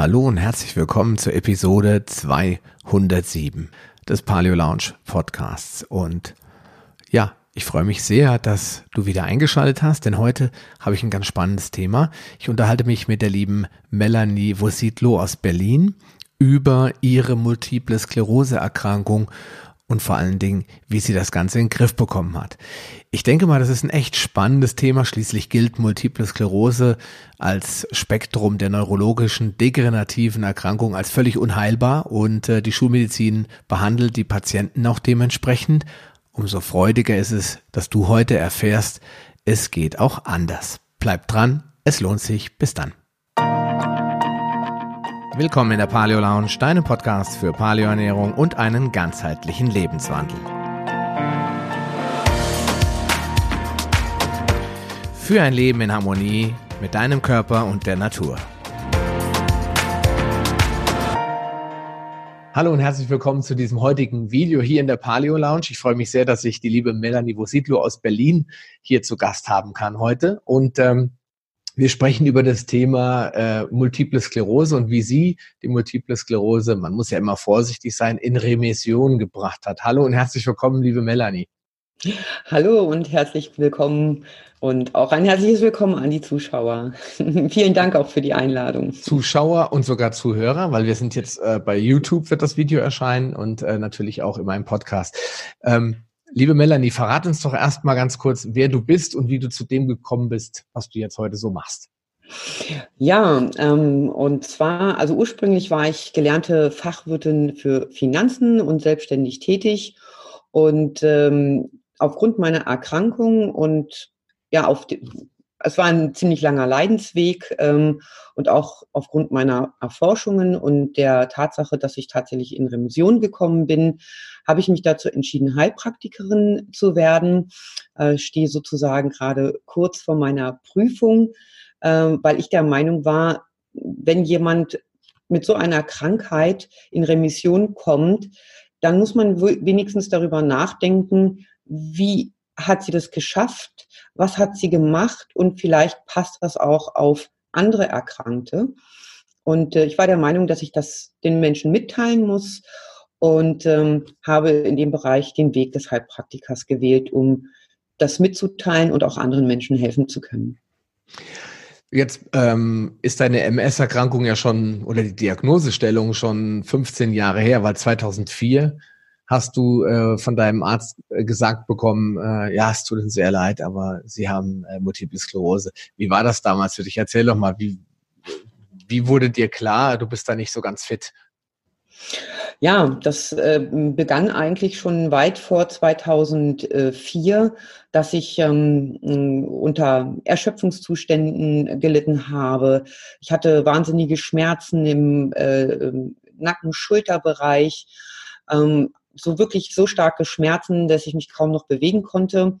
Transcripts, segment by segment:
Hallo und herzlich willkommen zur Episode 207 des Paleo Lounge Podcasts. Und ja, ich freue mich sehr, dass du wieder eingeschaltet hast, denn heute habe ich ein ganz spannendes Thema. Ich unterhalte mich mit der lieben Melanie Vosidlo aus Berlin über ihre multiple Sklerose-Erkrankung und vor allen Dingen, wie sie das Ganze in den Griff bekommen hat. Ich denke mal, das ist ein echt spannendes Thema. Schließlich gilt Multiple Sklerose als Spektrum der neurologischen degenerativen Erkrankungen als völlig unheilbar und äh, die Schulmedizin behandelt die Patienten auch dementsprechend. Umso freudiger ist es, dass du heute erfährst, es geht auch anders. Bleib dran, es lohnt sich. Bis dann. Willkommen in der Paleo Lounge, deinem Podcast für Paleoernährung und einen ganzheitlichen Lebenswandel. Für ein Leben in Harmonie mit deinem Körper und der Natur. Hallo und herzlich willkommen zu diesem heutigen Video hier in der Paleo Lounge. Ich freue mich sehr, dass ich die liebe Melanie Vosidlo aus Berlin hier zu Gast haben kann heute. Und ähm, wir sprechen über das Thema äh, Multiple Sklerose und wie sie die Multiple Sklerose, man muss ja immer vorsichtig sein, in Remission gebracht hat. Hallo und herzlich willkommen, liebe Melanie. Hallo und herzlich willkommen und auch ein herzliches Willkommen an die Zuschauer. Vielen Dank auch für die Einladung. Zuschauer und sogar Zuhörer, weil wir sind jetzt äh, bei YouTube wird das Video erscheinen und äh, natürlich auch in meinem Podcast. Ähm, Liebe Melanie, verrat uns doch erstmal ganz kurz, wer du bist und wie du zu dem gekommen bist, was du jetzt heute so machst. Ja, ähm, und zwar, also ursprünglich war ich gelernte Fachwirtin für Finanzen und selbstständig tätig. Und ähm, aufgrund meiner Erkrankung und ja, auf die, es war ein ziemlich langer Leidensweg ähm, und auch aufgrund meiner Erforschungen und der Tatsache, dass ich tatsächlich in Remission gekommen bin, habe ich mich dazu entschieden, Heilpraktikerin zu werden. Äh, stehe sozusagen gerade kurz vor meiner Prüfung, äh, weil ich der Meinung war, wenn jemand mit so einer Krankheit in Remission kommt, dann muss man wenigstens darüber nachdenken, wie hat sie das geschafft? Was hat sie gemacht? Und vielleicht passt das auch auf andere Erkrankte. Und äh, ich war der Meinung, dass ich das den Menschen mitteilen muss und ähm, habe in dem Bereich den Weg des Heilpraktikers gewählt, um das mitzuteilen und auch anderen Menschen helfen zu können. Jetzt ähm, ist deine MS-Erkrankung ja schon oder die Diagnosestellung schon 15 Jahre her, weil 2004 hast du äh, von deinem Arzt äh, gesagt bekommen, äh, ja, es tut uns sehr leid, aber Sie haben äh, Multiple Sklerose. Wie war das damals für dich? Erzähl doch mal, wie, wie wurde dir klar, du bist da nicht so ganz fit? Ja, das äh, begann eigentlich schon weit vor 2004, dass ich ähm, unter Erschöpfungszuständen gelitten habe. Ich hatte wahnsinnige Schmerzen im äh, Nacken-Schulterbereich, ähm, so wirklich so starke Schmerzen, dass ich mich kaum noch bewegen konnte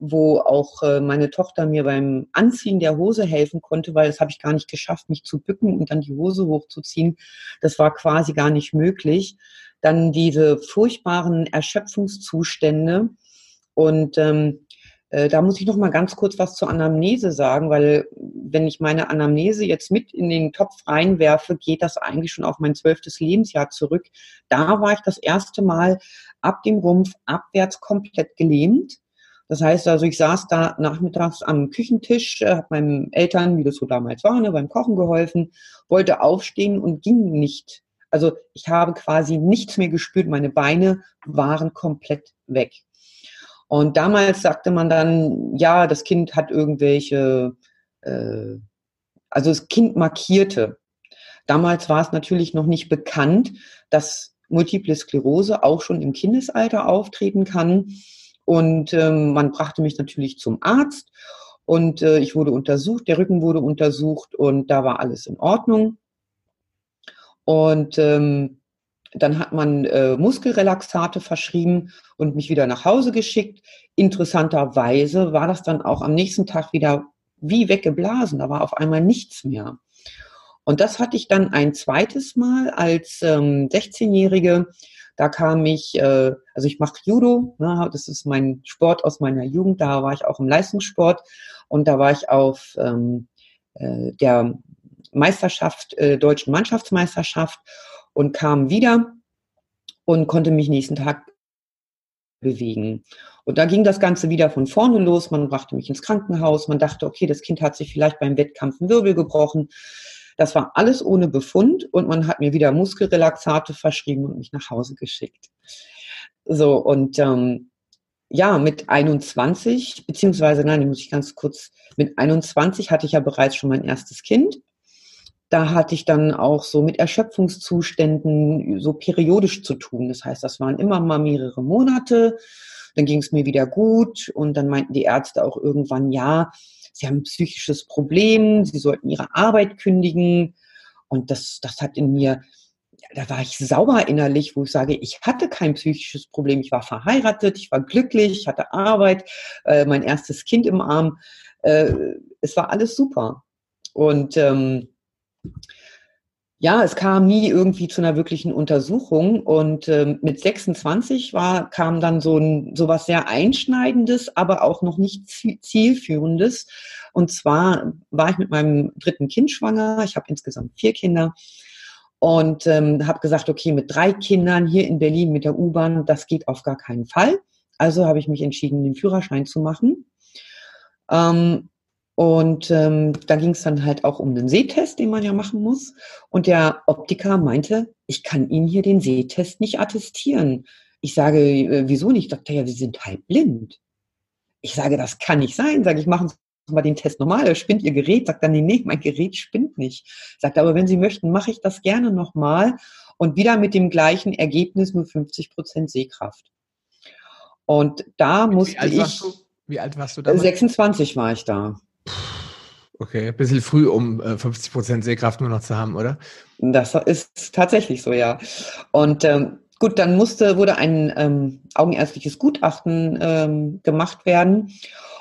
wo auch äh, meine Tochter mir beim Anziehen der Hose helfen konnte, weil das habe ich gar nicht geschafft, mich zu bücken und dann die Hose hochzuziehen. Das war quasi gar nicht möglich. Dann diese furchtbaren Erschöpfungszustände und ähm, äh, da muss ich noch mal ganz kurz was zur Anamnese sagen, weil wenn ich meine Anamnese jetzt mit in den Topf reinwerfe, geht das eigentlich schon auf mein zwölftes Lebensjahr zurück. Da war ich das erste Mal ab dem Rumpf abwärts komplett gelähmt das heißt also, ich saß da nachmittags am Küchentisch, äh, habe meinen Eltern, wie das so damals war, ne, beim Kochen geholfen, wollte aufstehen und ging nicht. Also ich habe quasi nichts mehr gespürt, meine Beine waren komplett weg. Und damals sagte man dann, ja, das Kind hat irgendwelche, äh, also das Kind markierte. Damals war es natürlich noch nicht bekannt, dass Multiple Sklerose auch schon im Kindesalter auftreten kann. Und ähm, man brachte mich natürlich zum Arzt und äh, ich wurde untersucht, der Rücken wurde untersucht und da war alles in Ordnung. Und ähm, dann hat man äh, Muskelrelaxate verschrieben und mich wieder nach Hause geschickt. Interessanterweise war das dann auch am nächsten Tag wieder wie weggeblasen. Da war auf einmal nichts mehr. Und das hatte ich dann ein zweites Mal als ähm, 16-Jährige da kam ich, äh, also ich mache Judo, ne, das ist mein Sport aus meiner Jugend, da war ich auch im Leistungssport und da war ich auf ähm, äh, der Meisterschaft, äh, deutschen Mannschaftsmeisterschaft und kam wieder und konnte mich nächsten Tag bewegen. Und da ging das Ganze wieder von vorne los. Man brachte mich ins Krankenhaus. Man dachte, okay, das Kind hat sich vielleicht beim Wettkampf einen Wirbel gebrochen. Das war alles ohne Befund und man hat mir wieder Muskelrelaxate verschrieben und mich nach Hause geschickt. So, und ähm, ja, mit 21, beziehungsweise, nein, muss ich ganz kurz, mit 21 hatte ich ja bereits schon mein erstes Kind. Da hatte ich dann auch so mit Erschöpfungszuständen so periodisch zu tun. Das heißt, das waren immer mal mehrere Monate. Dann ging es mir wieder gut und dann meinten die Ärzte auch irgendwann, ja, sie haben ein psychisches Problem, sie sollten ihre Arbeit kündigen. Und das, das hat in mir da war ich sauber innerlich, wo ich sage, ich hatte kein psychisches Problem. Ich war verheiratet, ich war glücklich, ich hatte Arbeit, äh, mein erstes Kind im Arm. Äh, es war alles super. Und ähm, ja, es kam nie irgendwie zu einer wirklichen Untersuchung und ähm, mit 26 war, kam dann so ein sowas sehr Einschneidendes, aber auch noch nicht zielführendes. Und zwar war ich mit meinem dritten Kind schwanger. Ich habe insgesamt vier Kinder und ähm, habe gesagt, okay, mit drei Kindern hier in Berlin mit der U-Bahn, das geht auf gar keinen Fall. Also habe ich mich entschieden, den Führerschein zu machen. Ähm, und ähm, da ging es dann halt auch um den Sehtest, den man ja machen muss. Und der Optiker meinte, ich kann Ihnen hier den Sehtest nicht attestieren. Ich sage, äh, wieso nicht? Sagt er, ja, Sie sind halb blind. Ich sage, das kann nicht sein. Sage ich, machen Sie mal den Test nochmal, spinnt Ihr Gerät? Sagt dann, nee, nee, mein Gerät spinnt nicht. Sagt aber, wenn Sie möchten, mache ich das gerne nochmal und wieder mit dem gleichen Ergebnis, nur 50 Prozent Sehkraft. Und da wie musste alt ich. Du? Wie alt warst du da? 26 war ich da. Okay, ein bisschen früh, um 50 äh, Prozent Sehkraft nur noch zu haben, oder? Das ist tatsächlich so, ja. Und ähm, gut, dann musste, wurde ein ähm, augenärztliches Gutachten ähm, gemacht werden.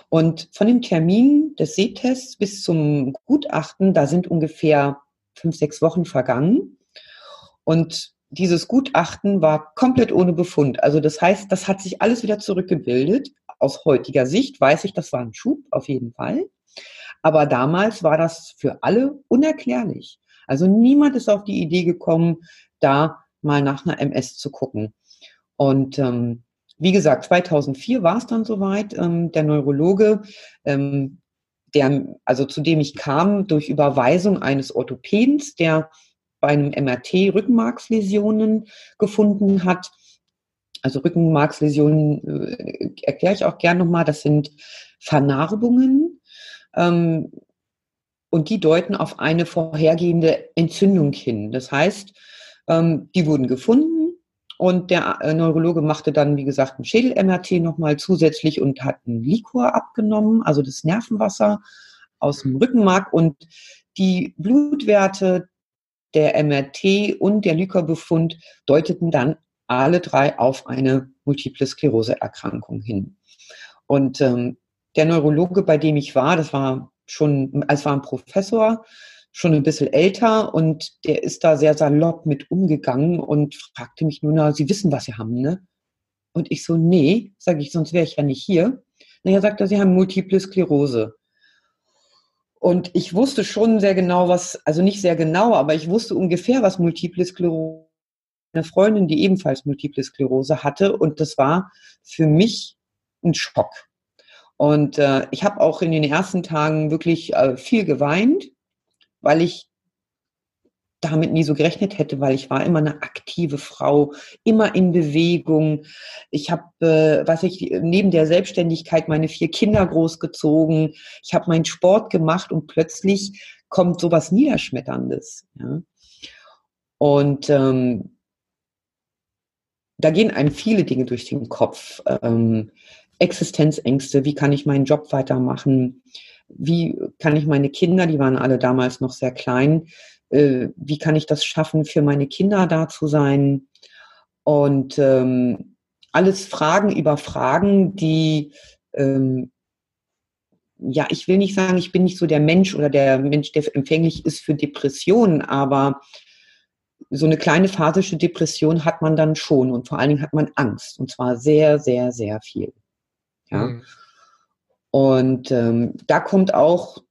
Und von dem Termin des Sehtests bis zum Gutachten, da sind ungefähr fünf, sechs Wochen vergangen. Und dieses Gutachten war komplett ohne Befund. Also das heißt, das hat sich alles wieder zurückgebildet. Aus heutiger Sicht weiß ich, das war ein Schub auf jeden Fall. Aber damals war das für alle unerklärlich. Also niemand ist auf die Idee gekommen, da mal nach einer MS zu gucken. Und ähm, wie gesagt, 2004 war es dann soweit. Ähm, der Neurologe, ähm, der, also zu dem ich kam, durch Überweisung eines Orthopädens, der bei einem MRT Rückenmarksläsionen gefunden hat. Also Rückenmarksläsionen äh, erkläre ich auch gern nochmal. Das sind Vernarbungen. Ähm, und die deuten auf eine vorhergehende Entzündung hin. Das heißt, ähm, die wurden gefunden und der äh, Neurologe machte dann, wie gesagt, ein Schädel-MRT nochmal zusätzlich und hat einen Likor abgenommen, also das Nervenwasser aus dem Rückenmark und die Blutwerte der MRT und der Lykorbefund deuteten dann alle drei auf eine multiple Sklerose-Erkrankung hin. Und ähm, der Neurologe, bei dem ich war, das war schon, es war ein Professor, schon ein bisschen älter und der ist da sehr salopp mit umgegangen und fragte mich nur, na, Sie wissen, was Sie haben, ne? Und ich so, nee, sage ich, sonst wäre ich ja nicht hier. Naja, sagt er, Sie haben Multiple Sklerose. Und ich wusste schon sehr genau, was, also nicht sehr genau, aber ich wusste ungefähr, was Multiple Sklerose eine Freundin, die ebenfalls Multiple Sklerose hatte. Und das war für mich ein Schock. Und äh, ich habe auch in den ersten Tagen wirklich äh, viel geweint, weil ich damit nie so gerechnet hätte, weil ich war immer eine aktive Frau, immer in Bewegung. Ich habe, äh, was ich neben der Selbstständigkeit meine vier Kinder großgezogen. Ich habe meinen Sport gemacht und plötzlich kommt sowas Niederschmetterndes. Ja? Und ähm, da gehen einem viele Dinge durch den Kopf. Ähm, Existenzängste, wie kann ich meinen Job weitermachen? wie kann ich meine Kinder, die waren alle damals noch sehr klein, äh, wie kann ich das schaffen, für meine Kinder da zu sein? Und ähm, alles Fragen über Fragen, die, ähm, ja, ich will nicht sagen, ich bin nicht so der Mensch oder der Mensch, der empfänglich ist für Depressionen, aber so eine kleine phasische Depression hat man dann schon und vor allen Dingen hat man Angst und zwar sehr, sehr, sehr viel. Ja. Mhm. Und ähm, da kommt auch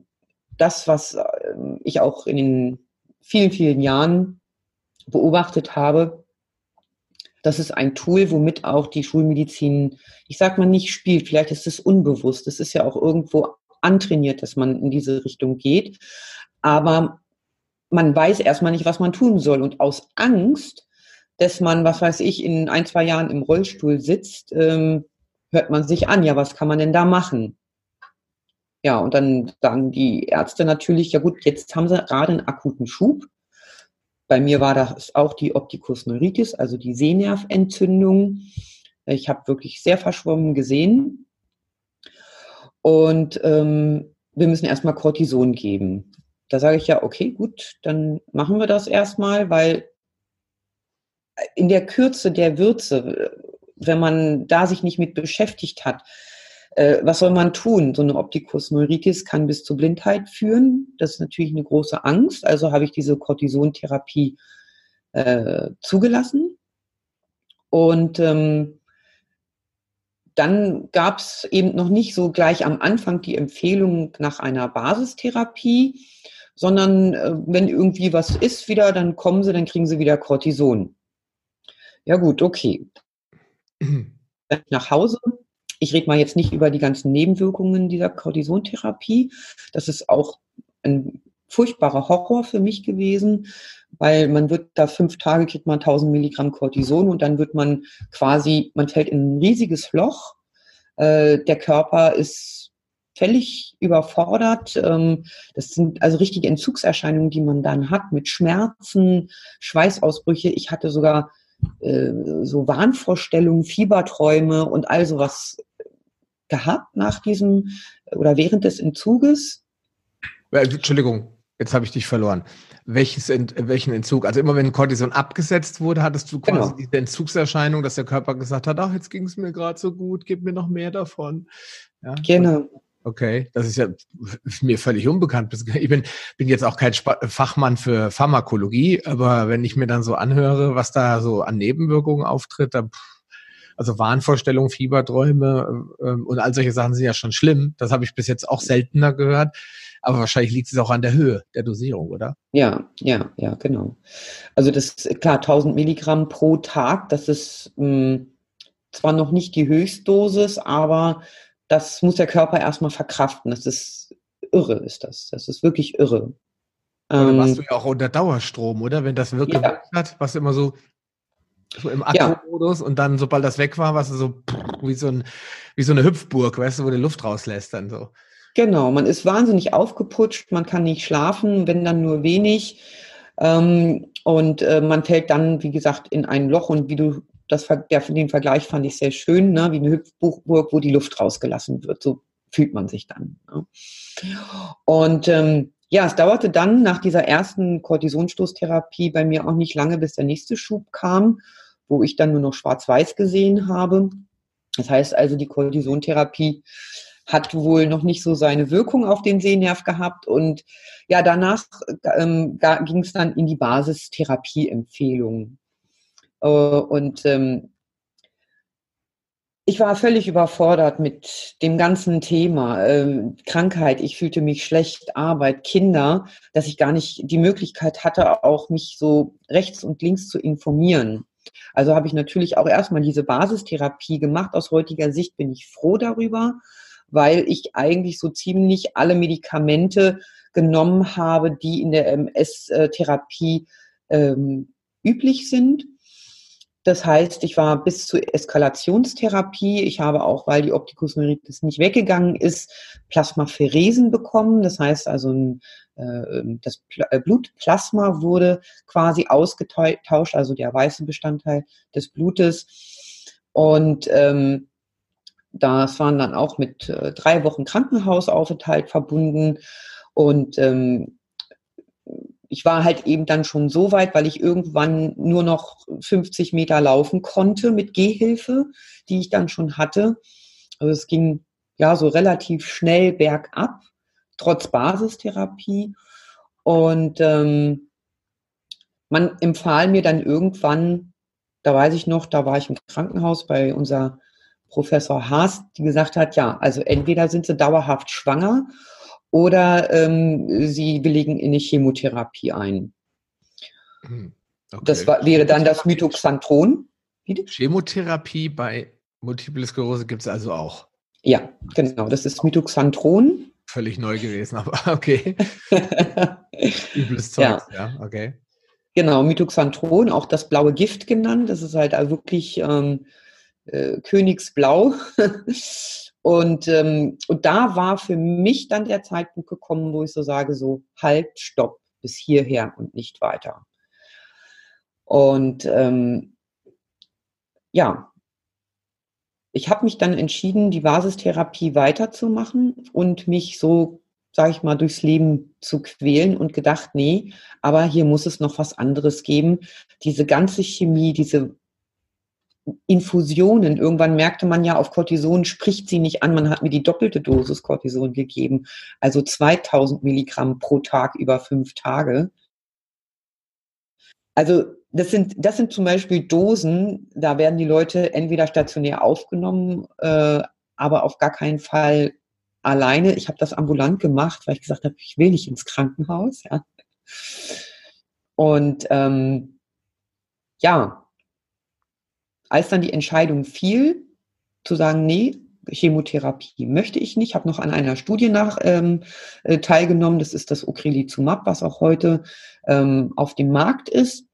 das, was äh, ich auch in den vielen, vielen Jahren beobachtet habe, das ist ein Tool, womit auch die Schulmedizin, ich sag mal, nicht spielt. Vielleicht ist es unbewusst. Es ist ja auch irgendwo antrainiert, dass man in diese Richtung geht. Aber man weiß erstmal nicht, was man tun soll. Und aus Angst, dass man, was weiß ich, in ein, zwei Jahren im Rollstuhl sitzt, ähm, hört man sich an, ja, was kann man denn da machen? Ja, und dann sagen die Ärzte natürlich, ja gut, jetzt haben sie gerade einen akuten Schub. Bei mir war das auch die Opticus neuritis, also die Sehnerventzündung. Ich habe wirklich sehr verschwommen gesehen. Und ähm, wir müssen erstmal Cortison geben. Da sage ich ja, okay, gut, dann machen wir das erstmal, weil in der Kürze der Würze, wenn man da sich nicht mit beschäftigt hat, äh, was soll man tun? So eine Optikus neuritis kann bis zur Blindheit führen. Das ist natürlich eine große Angst. Also habe ich diese Cortisontherapie äh, zugelassen. Und ähm, dann gab es eben noch nicht so gleich am Anfang die Empfehlung nach einer Basistherapie, sondern äh, wenn irgendwie was ist wieder, dann kommen sie, dann kriegen sie wieder Cortison. Ja gut, okay. Nach Hause ich rede mal jetzt nicht über die ganzen Nebenwirkungen dieser Cortisontherapie. Das ist auch ein furchtbarer Horror für mich gewesen, weil man wird da fünf Tage kriegt man 1000 Milligramm Cortison und dann wird man quasi, man fällt in ein riesiges Loch. Äh, der Körper ist völlig überfordert. Ähm, das sind also richtige Entzugserscheinungen, die man dann hat mit Schmerzen, Schweißausbrüche. Ich hatte sogar äh, so Wahnvorstellungen, Fieberträume und all sowas gehabt nach diesem oder während des Entzuges? Äh, Entschuldigung, jetzt habe ich dich verloren. Welches, welchen Entzug? Also immer wenn Cortison abgesetzt wurde, hattest du quasi genau. diese Entzugserscheinung, dass der Körper gesagt hat, ach, jetzt ging es mir gerade so gut, gib mir noch mehr davon. Ja? Genau. Okay, das ist ja mir völlig unbekannt. Ich bin, bin jetzt auch kein Fachmann für Pharmakologie, aber wenn ich mir dann so anhöre, was da so an Nebenwirkungen auftritt, da, also Wahnvorstellungen, Fieberträume äh, und all solche Sachen sind ja schon schlimm. Das habe ich bis jetzt auch seltener gehört. Aber wahrscheinlich liegt es auch an der Höhe der Dosierung, oder? Ja, ja, ja, genau. Also das ist klar, 1000 Milligramm pro Tag, das ist mh, hm, zwar noch nicht die Höchstdosis, aber das muss der Körper erstmal verkraften. Das ist irre, ist das. Das ist wirklich irre. Oder ähm, warst du ja auch unter Dauerstrom, oder? Wenn das wirklich ja. hat, was immer so, so im Akkumodus ja. und dann, sobald das weg war, warst du so wie so, ein, wie so eine Hüpfburg, weißt du, wo die Luft rauslässt dann so. Genau, man ist wahnsinnig aufgeputscht, man kann nicht schlafen, wenn dann nur wenig. Ähm, und äh, man fällt dann, wie gesagt, in ein Loch und wie du das, der, den Vergleich fand ich sehr schön, ne? wie eine Hüpfburg, wo die Luft rausgelassen wird. So fühlt man sich dann. Ne? Und ähm, ja, es dauerte dann nach dieser ersten Kortisonstoßtherapie bei mir auch nicht lange, bis der nächste Schub kam, wo ich dann nur noch schwarz-weiß gesehen habe. Das heißt also, die Kortisontherapie hat wohl noch nicht so seine Wirkung auf den Sehnerv gehabt. Und ja, danach ähm, ging es dann in die Basistherapieempfehlung. Äh, und ähm, ich war völlig überfordert mit dem ganzen Thema ähm, Krankheit. Ich fühlte mich schlecht, Arbeit, Kinder, dass ich gar nicht die Möglichkeit hatte, auch mich so rechts und links zu informieren. Also habe ich natürlich auch erstmal diese Basistherapie gemacht. Aus heutiger Sicht bin ich froh darüber, weil ich eigentlich so ziemlich alle Medikamente genommen habe, die in der MS-Therapie ähm, üblich sind. Das heißt, ich war bis zur Eskalationstherapie. Ich habe auch, weil die Opticus neuritis nicht weggegangen ist, Plasmapheresen bekommen. Das heißt also, ein, äh, das Blutplasma wurde quasi ausgetauscht, also der weiße Bestandteil des Blutes. Und ähm, das waren dann auch mit äh, drei Wochen Krankenhausaufenthalt verbunden. Und ähm, ich war halt eben dann schon so weit, weil ich irgendwann nur noch 50 Meter laufen konnte mit Gehhilfe, die ich dann schon hatte. Also es ging ja so relativ schnell bergab, trotz Basistherapie. Und ähm, man empfahl mir dann irgendwann, da weiß ich noch, da war ich im Krankenhaus bei unser Professor Haas, die gesagt hat, ja, also entweder sind sie dauerhaft schwanger oder ähm, sie willigen in eine Chemotherapie ein. Hm, okay. Das war, wäre dann das Mitoxantron. Chemotherapie bei Multiple Sklerose gibt es also auch. Ja, genau. Das ist Mitoxantron. Völlig neu gewesen, aber okay. Übles Zeug, ja. ja, okay. Genau, Mitoxantron, auch das blaue Gift genannt. Das ist halt wirklich ähm, äh, Königsblau. und, ähm, und da war für mich dann der Zeitpunkt gekommen, wo ich so sage, so halt, stopp, bis hierher und nicht weiter. Und ähm, ja, ich habe mich dann entschieden, die Basistherapie weiterzumachen und mich so, sage ich mal, durchs Leben zu quälen und gedacht, nee, aber hier muss es noch was anderes geben. Diese ganze Chemie, diese Infusionen, irgendwann merkte man ja, auf Cortison spricht sie nicht an. Man hat mir die doppelte Dosis Cortison gegeben, also 2000 Milligramm pro Tag über fünf Tage. Also das sind, das sind zum Beispiel Dosen, da werden die Leute entweder stationär aufgenommen, äh, aber auf gar keinen Fall alleine. Ich habe das ambulant gemacht, weil ich gesagt habe, ich will nicht ins Krankenhaus. Ja. Und ähm, ja, als dann die Entscheidung fiel, zu sagen, nee, Chemotherapie möchte ich nicht, habe noch an einer Studie nach ähm, äh, teilgenommen. Das ist das Ocrelizumab, was auch heute ähm, auf dem Markt ist.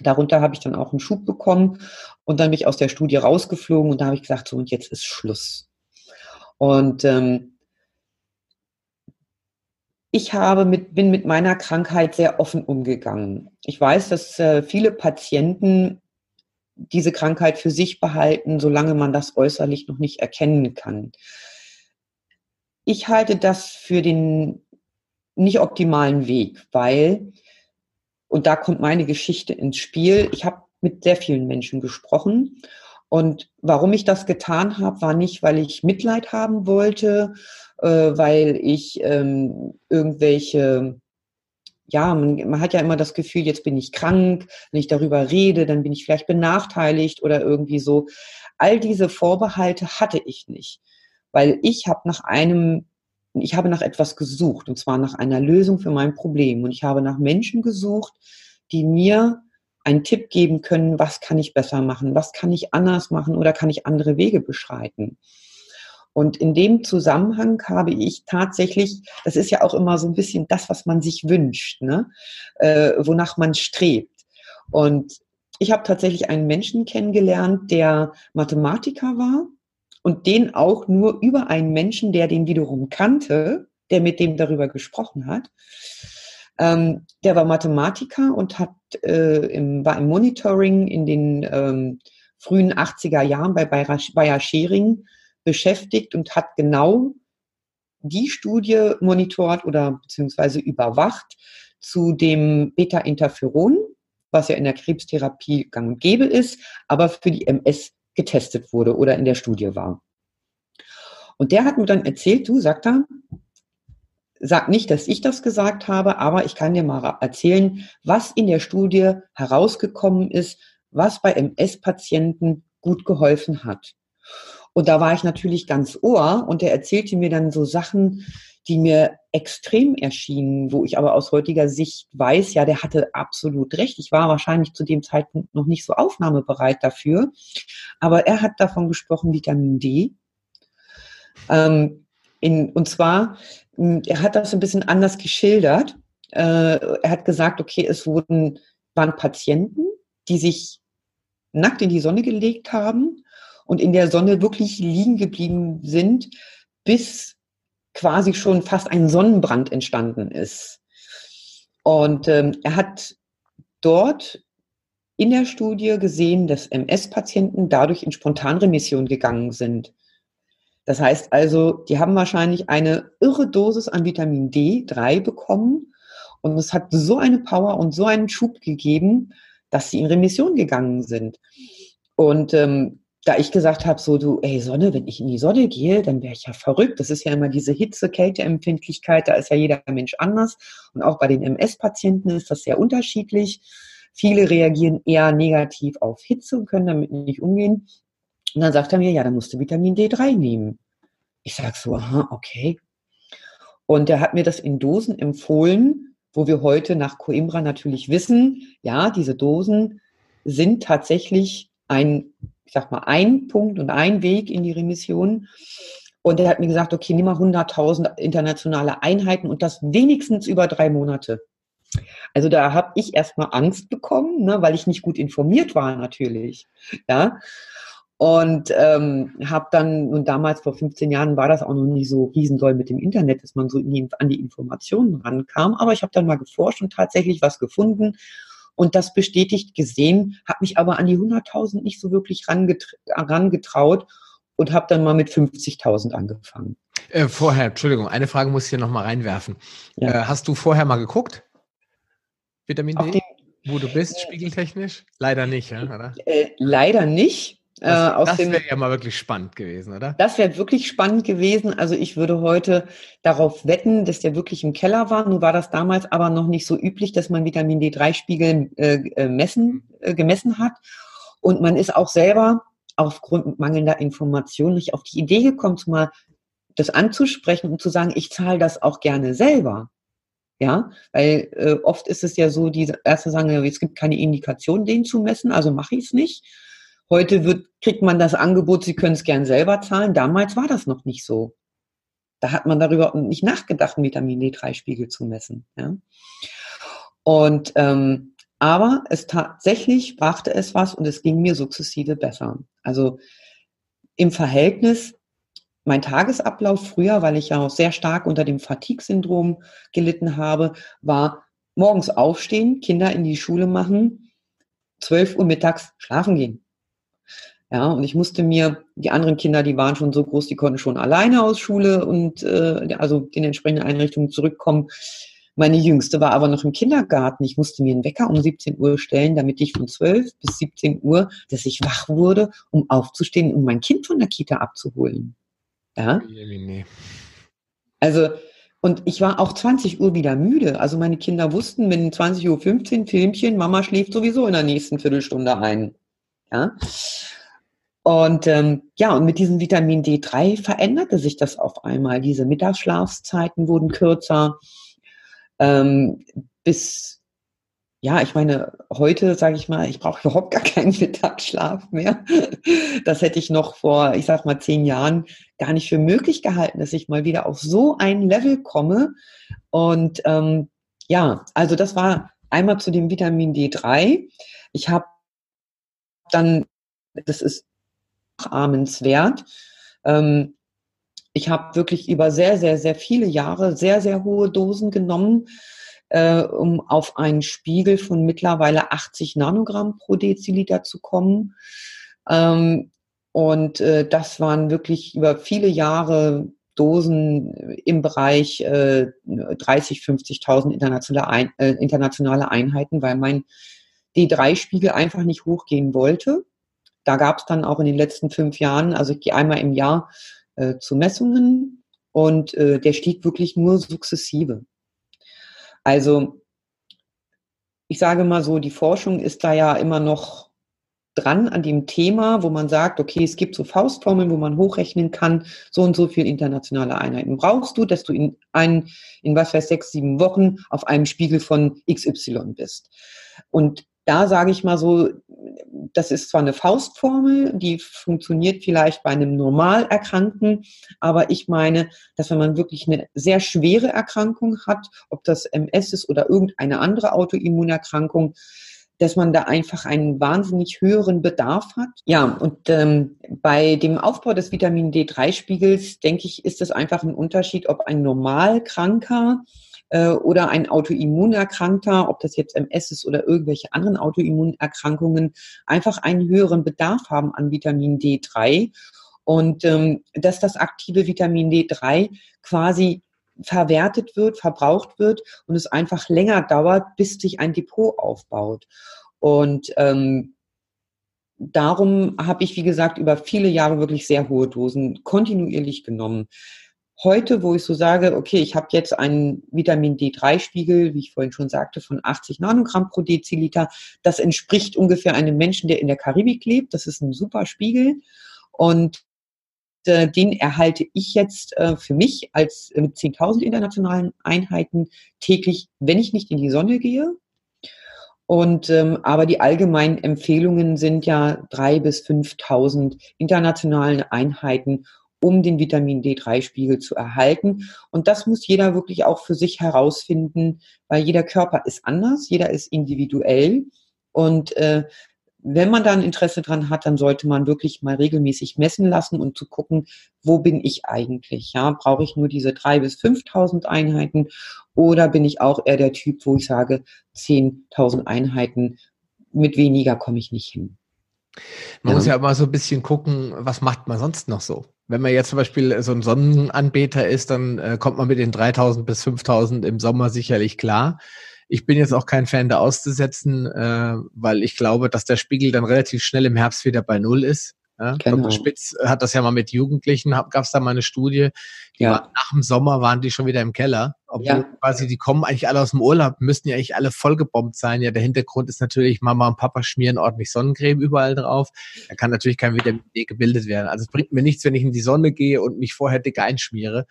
Darunter habe ich dann auch einen Schub bekommen und dann bin ich aus der Studie rausgeflogen und da habe ich gesagt, so und jetzt ist Schluss. Und ähm, ich habe mit, bin mit meiner Krankheit sehr offen umgegangen. Ich weiß, dass äh, viele Patienten diese Krankheit für sich behalten, solange man das äußerlich noch nicht erkennen kann. Ich halte das für den nicht optimalen Weg, weil und da kommt meine Geschichte ins Spiel. Ich habe mit sehr vielen Menschen gesprochen. Und warum ich das getan habe, war nicht, weil ich Mitleid haben wollte, äh, weil ich ähm, irgendwelche, ja, man, man hat ja immer das Gefühl, jetzt bin ich krank, wenn ich darüber rede, dann bin ich vielleicht benachteiligt oder irgendwie so. All diese Vorbehalte hatte ich nicht, weil ich habe nach einem ich habe nach etwas gesucht, und zwar nach einer Lösung für mein Problem. Und ich habe nach Menschen gesucht, die mir einen Tipp geben können, was kann ich besser machen, was kann ich anders machen oder kann ich andere Wege beschreiten. Und in dem Zusammenhang habe ich tatsächlich, das ist ja auch immer so ein bisschen das, was man sich wünscht, ne? äh, wonach man strebt. Und ich habe tatsächlich einen Menschen kennengelernt, der Mathematiker war und den auch nur über einen Menschen, der den wiederum kannte, der mit dem darüber gesprochen hat. Ähm, der war Mathematiker und hat, äh, im, war im Monitoring in den ähm, frühen 80er Jahren bei Bayer Schering beschäftigt und hat genau die Studie monitort oder beziehungsweise überwacht zu dem Beta-Interferon, was ja in der Krebstherapie gang und gäbe ist, aber für die MS getestet wurde oder in der Studie war. Und der hat mir dann erzählt, du, sagt er, sag nicht, dass ich das gesagt habe, aber ich kann dir mal erzählen, was in der Studie herausgekommen ist, was bei MS-Patienten gut geholfen hat. Und da war ich natürlich ganz ohr und er erzählte mir dann so Sachen, die mir extrem erschienen, wo ich aber aus heutiger Sicht weiß, ja, der hatte absolut recht. Ich war wahrscheinlich zu dem Zeitpunkt noch nicht so aufnahmebereit dafür. Aber er hat davon gesprochen, Vitamin D. Ähm, in, und zwar, hm, er hat das ein bisschen anders geschildert. Äh, er hat gesagt, okay, es wurden, waren Patienten, die sich nackt in die Sonne gelegt haben und in der Sonne wirklich liegen geblieben sind, bis quasi schon fast ein Sonnenbrand entstanden ist. Und ähm, er hat dort in der Studie gesehen, dass MS-Patienten dadurch in Spontanremission gegangen sind. Das heißt also, die haben wahrscheinlich eine irre Dosis an Vitamin D3 bekommen und es hat so eine Power und so einen Schub gegeben, dass sie in Remission gegangen sind. Und ähm, da ich gesagt habe, so du, ey Sonne, wenn ich in die Sonne gehe, dann wäre ich ja verrückt. Das ist ja immer diese Hitze-Kälte-Empfindlichkeit, da ist ja jeder Mensch anders. Und auch bei den MS-Patienten ist das sehr unterschiedlich. Viele reagieren eher negativ auf Hitze und können damit nicht umgehen. Und dann sagt er mir, ja, dann musst du Vitamin D3 nehmen. Ich sage so, aha, okay. Und er hat mir das in Dosen empfohlen, wo wir heute nach Coimbra natürlich wissen, ja, diese Dosen sind tatsächlich ein, ich sag mal, ein Punkt und ein Weg in die Remission. Und er hat mir gesagt, okay, nimm mal 100.000 internationale Einheiten und das wenigstens über drei Monate. Also da habe ich erstmal Angst bekommen, ne, weil ich nicht gut informiert war natürlich. Ja. Und ähm, habe dann, und damals vor 15 Jahren war das auch noch nicht so riesendoll mit dem Internet, dass man so an die Informationen rankam. Aber ich habe dann mal geforscht und tatsächlich was gefunden und das bestätigt gesehen, habe mich aber an die 100.000 nicht so wirklich rangetraut und habe dann mal mit 50.000 angefangen. Äh, vorher, Entschuldigung, eine Frage muss ich hier nochmal reinwerfen. Ja. Äh, hast du vorher mal geguckt? Vitamin D? Wo du bist, spiegeltechnisch? Leider nicht, ja, oder? Äh, leider nicht. Das, äh, das wäre ja mal wirklich spannend gewesen, oder? Das wäre wirklich spannend gewesen. Also ich würde heute darauf wetten, dass der wirklich im Keller war. Nun war das damals aber noch nicht so üblich, dass man Vitamin D3-Spiegel äh, äh, messen, äh, gemessen hat. Und man ist auch selber aufgrund mangelnder Information nicht auf die Idee gekommen, mal das anzusprechen und zu sagen, ich zahle das auch gerne selber. Ja, weil äh, oft ist es ja so, die Ärzte sagen, es gibt keine Indikation, den zu messen, also mache ich es nicht. Heute wird, kriegt man das Angebot, Sie können es gern selber zahlen. Damals war das noch nicht so. Da hat man darüber nicht nachgedacht, Vitamin D3-Spiegel zu messen. Ja? Und ähm, aber es tatsächlich brachte es was und es ging mir sukzessive besser. Also im Verhältnis mein Tagesablauf früher, weil ich ja auch sehr stark unter dem Fatigue-Syndrom gelitten habe, war morgens aufstehen, Kinder in die Schule machen, 12 Uhr mittags schlafen gehen. Ja, und ich musste mir, die anderen Kinder, die waren schon so groß, die konnten schon alleine aus Schule und äh, also den entsprechenden Einrichtungen zurückkommen. Meine Jüngste war aber noch im Kindergarten. Ich musste mir einen Wecker um 17 Uhr stellen, damit ich von 12 bis 17 Uhr, dass ich wach wurde, um aufzustehen, um mein Kind von der Kita abzuholen. Ja. Also, und ich war auch 20 Uhr wieder müde. Also meine Kinder wussten, wenn 20.15 Uhr Filmchen, Mama schläft sowieso in der nächsten Viertelstunde ein. Ja. Und ähm, ja, und mit diesem Vitamin D3 veränderte sich das auf einmal. Diese Mittagsschlafszeiten wurden kürzer. Ähm, bis, ja, ich meine, heute sage ich mal, ich brauche überhaupt gar keinen Mittagsschlaf mehr. Das hätte ich noch vor, ich sag mal, zehn Jahren gar nicht für möglich gehalten, dass ich mal wieder auf so ein Level komme. Und ähm, ja, also das war einmal zu dem Vitamin D3. Ich habe dann, das ist nachahmenswert. Ähm, ich habe wirklich über sehr, sehr, sehr viele Jahre sehr, sehr hohe Dosen genommen, äh, um auf einen Spiegel von mittlerweile 80 Nanogramm pro Deziliter zu kommen. Ähm, und äh, das waren wirklich über viele Jahre Dosen im Bereich äh, 30, 50.000 internationale, Ein äh, internationale Einheiten, weil mein D3-Spiegel einfach nicht hochgehen wollte. Da gab es dann auch in den letzten fünf Jahren, also ich gehe einmal im Jahr äh, zu Messungen und äh, der stieg wirklich nur sukzessive. Also ich sage mal so, die Forschung ist da ja immer noch dran an dem Thema, wo man sagt, okay, es gibt so Faustformeln, wo man hochrechnen kann, so und so viel internationale Einheiten brauchst du, dass du in, ein, in was weiß sechs, sieben Wochen auf einem Spiegel von XY bist. Und da sage ich mal so, das ist zwar eine Faustformel, die funktioniert vielleicht bei einem Normalerkrankten, aber ich meine, dass wenn man wirklich eine sehr schwere Erkrankung hat, ob das MS ist oder irgendeine andere Autoimmunerkrankung, dass man da einfach einen wahnsinnig höheren Bedarf hat. Ja, und ähm, bei dem Aufbau des Vitamin D3-Spiegels, denke ich, ist es einfach ein Unterschied, ob ein Normalkranker äh, oder ein Autoimmunerkrankter, ob das jetzt MS ist oder irgendwelche anderen Autoimmunerkrankungen, einfach einen höheren Bedarf haben an Vitamin D3 und ähm, dass das aktive Vitamin D3 quasi verwertet wird, verbraucht wird und es einfach länger dauert, bis sich ein Depot aufbaut. Und ähm, darum habe ich, wie gesagt, über viele Jahre wirklich sehr hohe Dosen kontinuierlich genommen. Heute, wo ich so sage, okay, ich habe jetzt einen Vitamin D3-Spiegel, wie ich vorhin schon sagte, von 80 Nanogramm pro Deziliter, das entspricht ungefähr einem Menschen, der in der Karibik lebt. Das ist ein super Spiegel. Und äh, den erhalte ich jetzt äh, für mich als äh, mit 10.000 internationalen Einheiten täglich, wenn ich nicht in die Sonne gehe. Und ähm, aber die allgemeinen Empfehlungen sind ja drei bis 5.000 internationalen Einheiten, um den Vitamin D3-Spiegel zu erhalten. Und das muss jeder wirklich auch für sich herausfinden, weil jeder Körper ist anders, jeder ist individuell. Und äh, wenn man da ein Interesse dran hat, dann sollte man wirklich mal regelmäßig messen lassen und zu gucken, wo bin ich eigentlich? Ja, brauche ich nur diese drei bis 5.000 Einheiten oder bin ich auch eher der Typ, wo ich sage, 10.000 Einheiten mit weniger komme ich nicht hin? Man ja. muss ja immer so ein bisschen gucken, was macht man sonst noch so? Wenn man jetzt zum Beispiel so ein Sonnenanbeter ist, dann äh, kommt man mit den 3000 bis 5000 im Sommer sicherlich klar. Ich bin jetzt auch kein Fan, da auszusetzen, äh, weil ich glaube, dass der Spiegel dann relativ schnell im Herbst wieder bei Null ist. Ja, genau. Dr. Spitz hat das ja mal mit Jugendlichen, gab es da mal eine Studie, die ja. war, nach dem Sommer waren die schon wieder im Keller, obwohl ja. quasi die kommen eigentlich alle aus dem Urlaub, müssten ja eigentlich alle vollgebombt sein. Ja, der Hintergrund ist natürlich, Mama und Papa schmieren ordentlich Sonnencreme überall drauf. Da kann natürlich kein Vitamin D gebildet werden. Also es bringt mir nichts, wenn ich in die Sonne gehe und mich vorher dick einschmiere.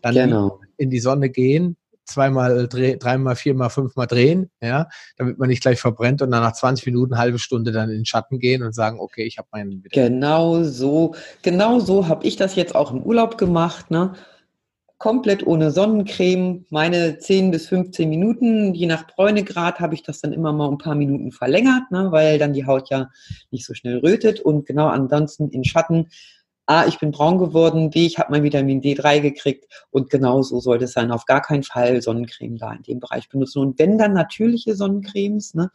Dann genau. in die Sonne gehen, zweimal, dreimal, viermal, fünfmal drehen, ja, damit man nicht gleich verbrennt und dann nach 20 Minuten, halbe Stunde dann in den Schatten gehen und sagen, okay, ich habe meinen. Genau so, genau so habe ich das jetzt auch im Urlaub gemacht, ne? Komplett ohne Sonnencreme, meine 10 bis 15 Minuten, je nach Bräunegrad habe ich das dann immer mal ein paar Minuten verlängert, ne, weil dann die Haut ja nicht so schnell rötet und genau ansonsten in Schatten A, ich bin braun geworden, B, ich habe mein Vitamin D3 gekriegt und genau so sollte es sein. Auf gar keinen Fall Sonnencreme da in dem Bereich benutzen. Und wenn dann natürliche Sonnencremes, ne?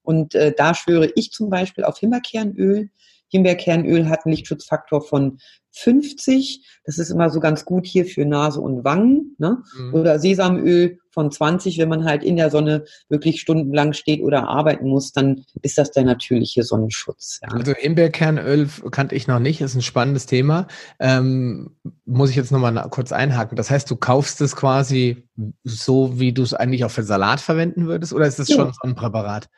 Und äh, da schwöre ich zum Beispiel auf Himbeerkernöl. Himbeerkernöl hat einen Lichtschutzfaktor von 50. Das ist immer so ganz gut hier für Nase und Wangen. Ne? Mhm. Oder Sesamöl von 20. Wenn man halt in der Sonne wirklich stundenlang steht oder arbeiten muss, dann ist das der natürliche Sonnenschutz. Ja. Also Himbeerkernöl kannte ich noch nicht. Ist ein spannendes Thema. Ähm, muss ich jetzt nochmal kurz einhaken. Das heißt, du kaufst es quasi so, wie du es eigentlich auch für Salat verwenden würdest? Oder ist es ja. schon so ein Präparat?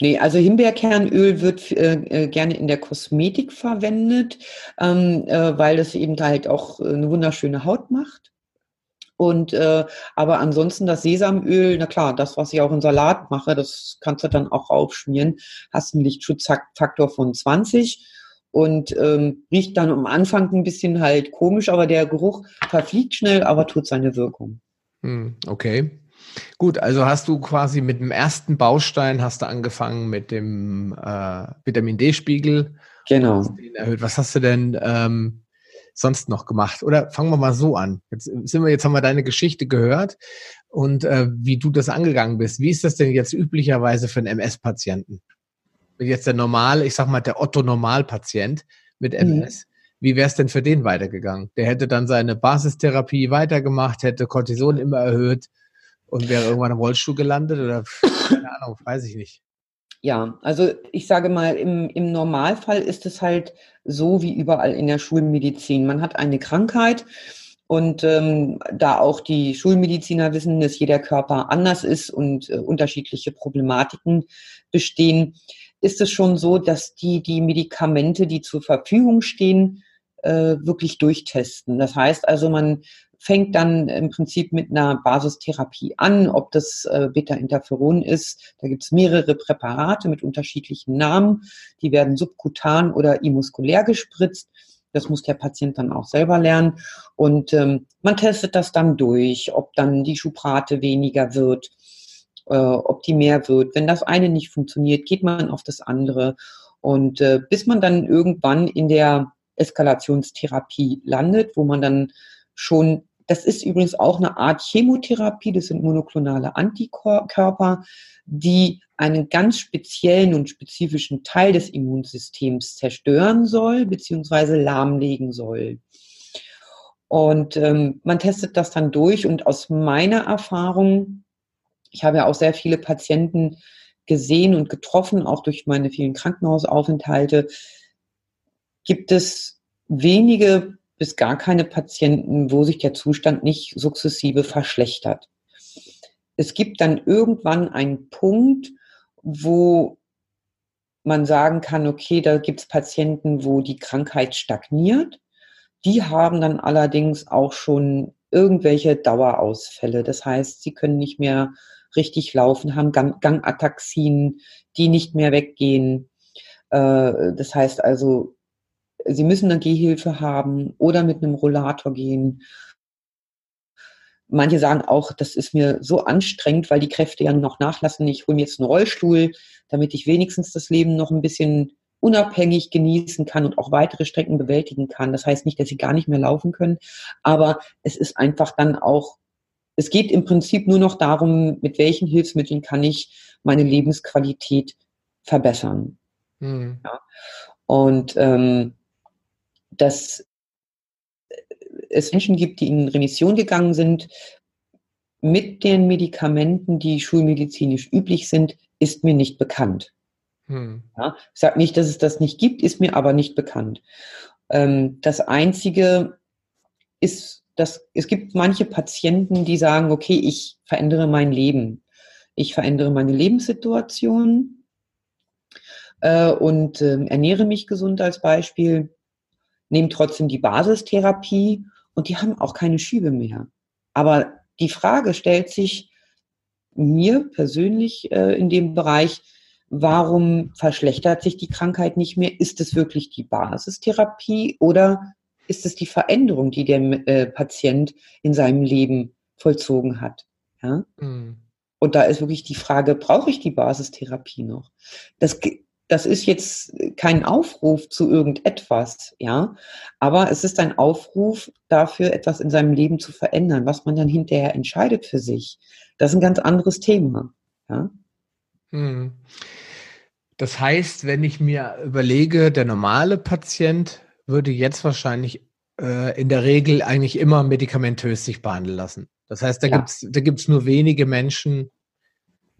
Nee, also Himbeerkernöl wird äh, äh, gerne in der Kosmetik verwendet, ähm, äh, weil das eben halt auch äh, eine wunderschöne Haut macht. Und äh, aber ansonsten das Sesamöl, na klar, das, was ich auch in Salat mache, das kannst du dann auch aufschmieren. Hast einen Lichtschutzfaktor von 20 und ähm, riecht dann am Anfang ein bisschen halt komisch, aber der Geruch verfliegt schnell, aber tut seine Wirkung. Hm, okay. Gut, also hast du quasi mit dem ersten Baustein hast du angefangen mit dem äh, Vitamin D-Spiegel. Genau. Erhöht. Was hast du denn ähm, sonst noch gemacht? Oder fangen wir mal so an. Jetzt sind wir, jetzt haben wir deine Geschichte gehört und äh, wie du das angegangen bist. Wie ist das denn jetzt üblicherweise für einen MS-Patienten? Jetzt der normale, ich sag mal, der Otto-Normalpatient mit MS. Mhm. Wie wäre es denn für den weitergegangen? Der hätte dann seine Basistherapie weitergemacht, hätte Cortison immer erhöht und wäre irgendwann im Rollstuhl gelandet oder keine Ahnung, weiß ich nicht. Ja, also ich sage mal, im, im Normalfall ist es halt so wie überall in der Schulmedizin. Man hat eine Krankheit und ähm, da auch die Schulmediziner wissen, dass jeder Körper anders ist und äh, unterschiedliche Problematiken bestehen, ist es schon so, dass die die Medikamente, die zur Verfügung stehen, äh, wirklich durchtesten. Das heißt also, man fängt dann im Prinzip mit einer Basistherapie an, ob das äh, Beta-Interferon ist. Da gibt es mehrere Präparate mit unterschiedlichen Namen. Die werden subkutan oder imuskulär gespritzt. Das muss der Patient dann auch selber lernen. Und ähm, man testet das dann durch, ob dann die Schubrate weniger wird, äh, ob die mehr wird. Wenn das eine nicht funktioniert, geht man auf das andere. Und äh, bis man dann irgendwann in der Eskalationstherapie landet, wo man dann schon das ist übrigens auch eine Art Chemotherapie. Das sind monoklonale Antikörper, die einen ganz speziellen und spezifischen Teil des Immunsystems zerstören soll, beziehungsweise lahmlegen soll. Und ähm, man testet das dann durch. Und aus meiner Erfahrung, ich habe ja auch sehr viele Patienten gesehen und getroffen, auch durch meine vielen Krankenhausaufenthalte, gibt es wenige bis gar keine Patienten, wo sich der Zustand nicht sukzessive verschlechtert. Es gibt dann irgendwann einen Punkt, wo man sagen kann, okay, da gibt es Patienten, wo die Krankheit stagniert. Die haben dann allerdings auch schon irgendwelche Dauerausfälle. Das heißt, sie können nicht mehr richtig laufen, haben Gang Gangataxien, die nicht mehr weggehen. Äh, das heißt also, sie müssen eine Gehhilfe haben oder mit einem Rollator gehen. Manche sagen auch, das ist mir so anstrengend, weil die Kräfte ja noch nachlassen. Ich hole mir jetzt einen Rollstuhl, damit ich wenigstens das Leben noch ein bisschen unabhängig genießen kann und auch weitere Strecken bewältigen kann. Das heißt nicht, dass sie gar nicht mehr laufen können, aber es ist einfach dann auch, es geht im Prinzip nur noch darum, mit welchen Hilfsmitteln kann ich meine Lebensqualität verbessern. Mhm. Ja. Und ähm, dass es Menschen gibt, die in Remission gegangen sind mit den Medikamenten, die schulmedizinisch üblich sind, ist mir nicht bekannt. Hm. Ja, ich sage nicht, dass es das nicht gibt, ist mir aber nicht bekannt. Ähm, das Einzige ist, dass es gibt manche Patienten, die sagen, okay, ich verändere mein Leben. Ich verändere meine Lebenssituation äh, und äh, ernähre mich gesund als Beispiel, nehme trotzdem die Basistherapie und die haben auch keine Schübe mehr. Aber die Frage stellt sich mir persönlich äh, in dem Bereich, warum verschlechtert sich die Krankheit nicht mehr? Ist es wirklich die Basistherapie oder ist es die Veränderung, die der äh, Patient in seinem Leben vollzogen hat? Ja? Mhm. Und da ist wirklich die Frage, brauche ich die Basistherapie noch? Das, das ist jetzt kein Aufruf zu irgendetwas, ja, aber es ist ein Aufruf dafür, etwas in seinem Leben zu verändern, was man dann hinterher entscheidet für sich. Das ist ein ganz anderes Thema, ja. Mhm. Das heißt, wenn ich mir überlege, der normale Patient würde jetzt wahrscheinlich äh, in der Regel eigentlich immer medikamentös sich behandeln lassen. Das heißt, da ja. gibt's da gibt's nur wenige Menschen,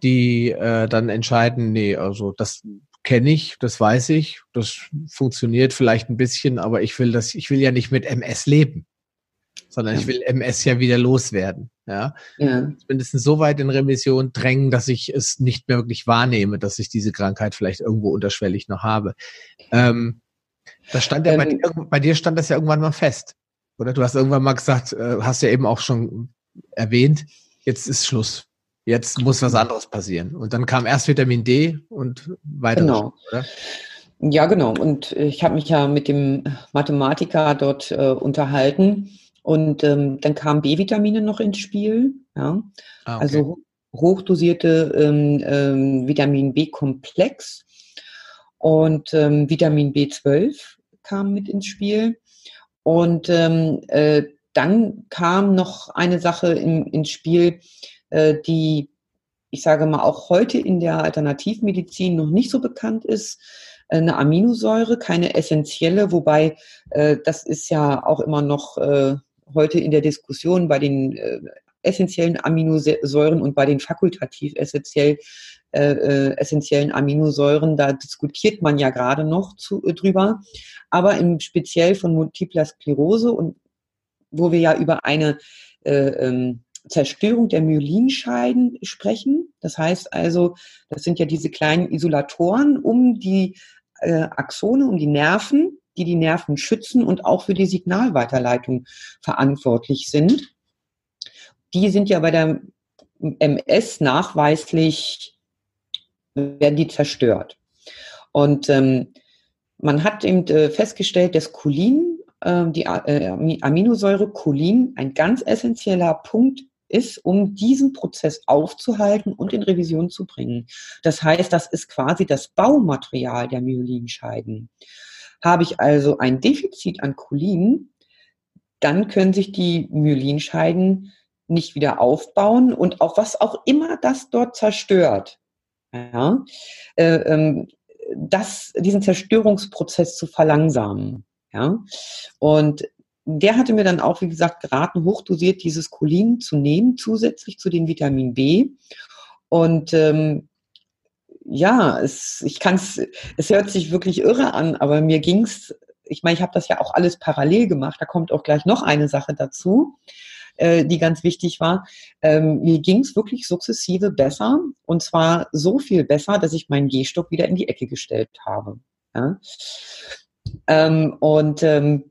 die äh, dann entscheiden, nee, also das kenne ich, das weiß ich, das funktioniert vielleicht ein bisschen, aber ich will das, ich will ja nicht mit MS leben sondern ja. ich will MS ja wieder loswerden. Ja? ja. Mindestens so weit in Remission drängen, dass ich es nicht mehr wirklich wahrnehme, dass ich diese Krankheit vielleicht irgendwo unterschwellig noch habe. Ähm, das stand ja ähm, bei, dir, bei dir stand das ja irgendwann mal fest. Oder du hast irgendwann mal gesagt, äh, hast ja eben auch schon erwähnt, jetzt ist Schluss. Jetzt muss was anderes passieren. Und dann kam erst Vitamin D und weiter. Genau. Oder? Ja, genau. Und ich habe mich ja mit dem Mathematiker dort äh, unterhalten und ähm, dann kamen B-Vitamine noch ins Spiel, ja. Ah, okay. Also hochdosierte ähm, ähm, Vitamin B-Komplex und ähm, Vitamin B12 kam mit ins Spiel. Und ähm, äh, dann kam noch eine Sache in, ins Spiel, äh, die, ich sage mal, auch heute in der Alternativmedizin noch nicht so bekannt ist eine Aminosäure, keine essentielle, wobei äh, das ist ja auch immer noch äh, heute in der Diskussion bei den äh, essentiellen Aminosäuren und bei den fakultativ essentiell, äh, äh, essentiellen Aminosäuren, da diskutiert man ja gerade noch zu, äh, drüber. Aber im speziell von Multipler Sklerose und wo wir ja über eine äh, ähm, Zerstörung der Myelinscheiden sprechen. Das heißt also, das sind ja diese kleinen Isolatoren um die äh, Axone, um die Nerven, die die Nerven schützen und auch für die Signalweiterleitung verantwortlich sind. Die sind ja bei der MS nachweislich, werden die zerstört. Und ähm, man hat eben äh, festgestellt, dass Cholin, äh, die äh, Aminosäure Cholin, ein ganz essentieller Punkt ist, um diesen Prozess aufzuhalten und in Revision zu bringen. Das heißt, das ist quasi das Baumaterial der Myelinscheiden. Habe ich also ein Defizit an Cholin, dann können sich die Myelinscheiden nicht wieder aufbauen und auch was auch immer das dort zerstört, ja, äh, ähm, das, diesen Zerstörungsprozess zu verlangsamen. Ja. Und der hatte mir dann auch, wie gesagt, geraten, hochdosiert dieses Cholin zu nehmen, zusätzlich zu dem Vitamin B. Und ähm, ja, es, ich kann es, es hört sich wirklich irre an, aber mir ging's, ich meine, ich habe das ja auch alles parallel gemacht, da kommt auch gleich noch eine Sache dazu, äh, die ganz wichtig war. Ähm, mir ging's wirklich sukzessive besser und zwar so viel besser, dass ich meinen Gehstock wieder in die Ecke gestellt habe. Ja? Ähm, und ähm,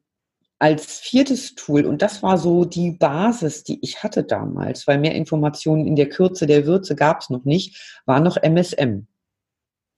als viertes Tool, und das war so die Basis, die ich hatte damals, weil mehr Informationen in der Kürze der Würze gab es noch nicht, war noch MSM.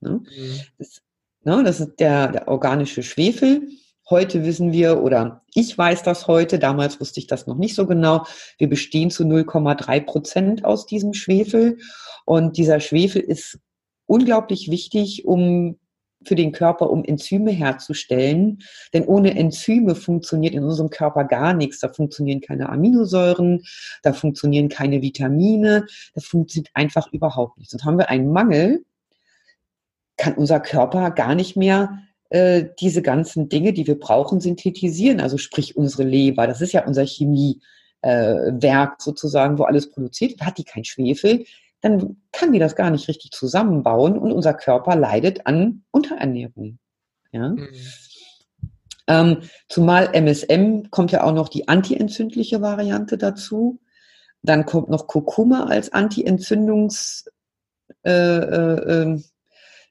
Ne? Mhm. Das, ne, das ist der, der organische Schwefel. Heute wissen wir, oder ich weiß das heute, damals wusste ich das noch nicht so genau, wir bestehen zu 0,3 Prozent aus diesem Schwefel. Und dieser Schwefel ist unglaublich wichtig, um für den Körper, um Enzyme herzustellen. Denn ohne Enzyme funktioniert in unserem Körper gar nichts. Da funktionieren keine Aminosäuren, da funktionieren keine Vitamine, da funktioniert einfach überhaupt nichts. Und haben wir einen Mangel, kann unser Körper gar nicht mehr äh, diese ganzen Dinge, die wir brauchen, synthetisieren. Also sprich unsere Leber, das ist ja unser Chemiewerk äh, sozusagen, wo alles produziert wird, hat die kein Schwefel, dann kann die das gar nicht richtig zusammenbauen und unser Körper leidet an Unterernährung. Ja? Mhm. Ähm, zumal MSM kommt ja auch noch die antientzündliche Variante dazu. Dann kommt noch Kurkuma als Antientzündungs äh, äh, ähm,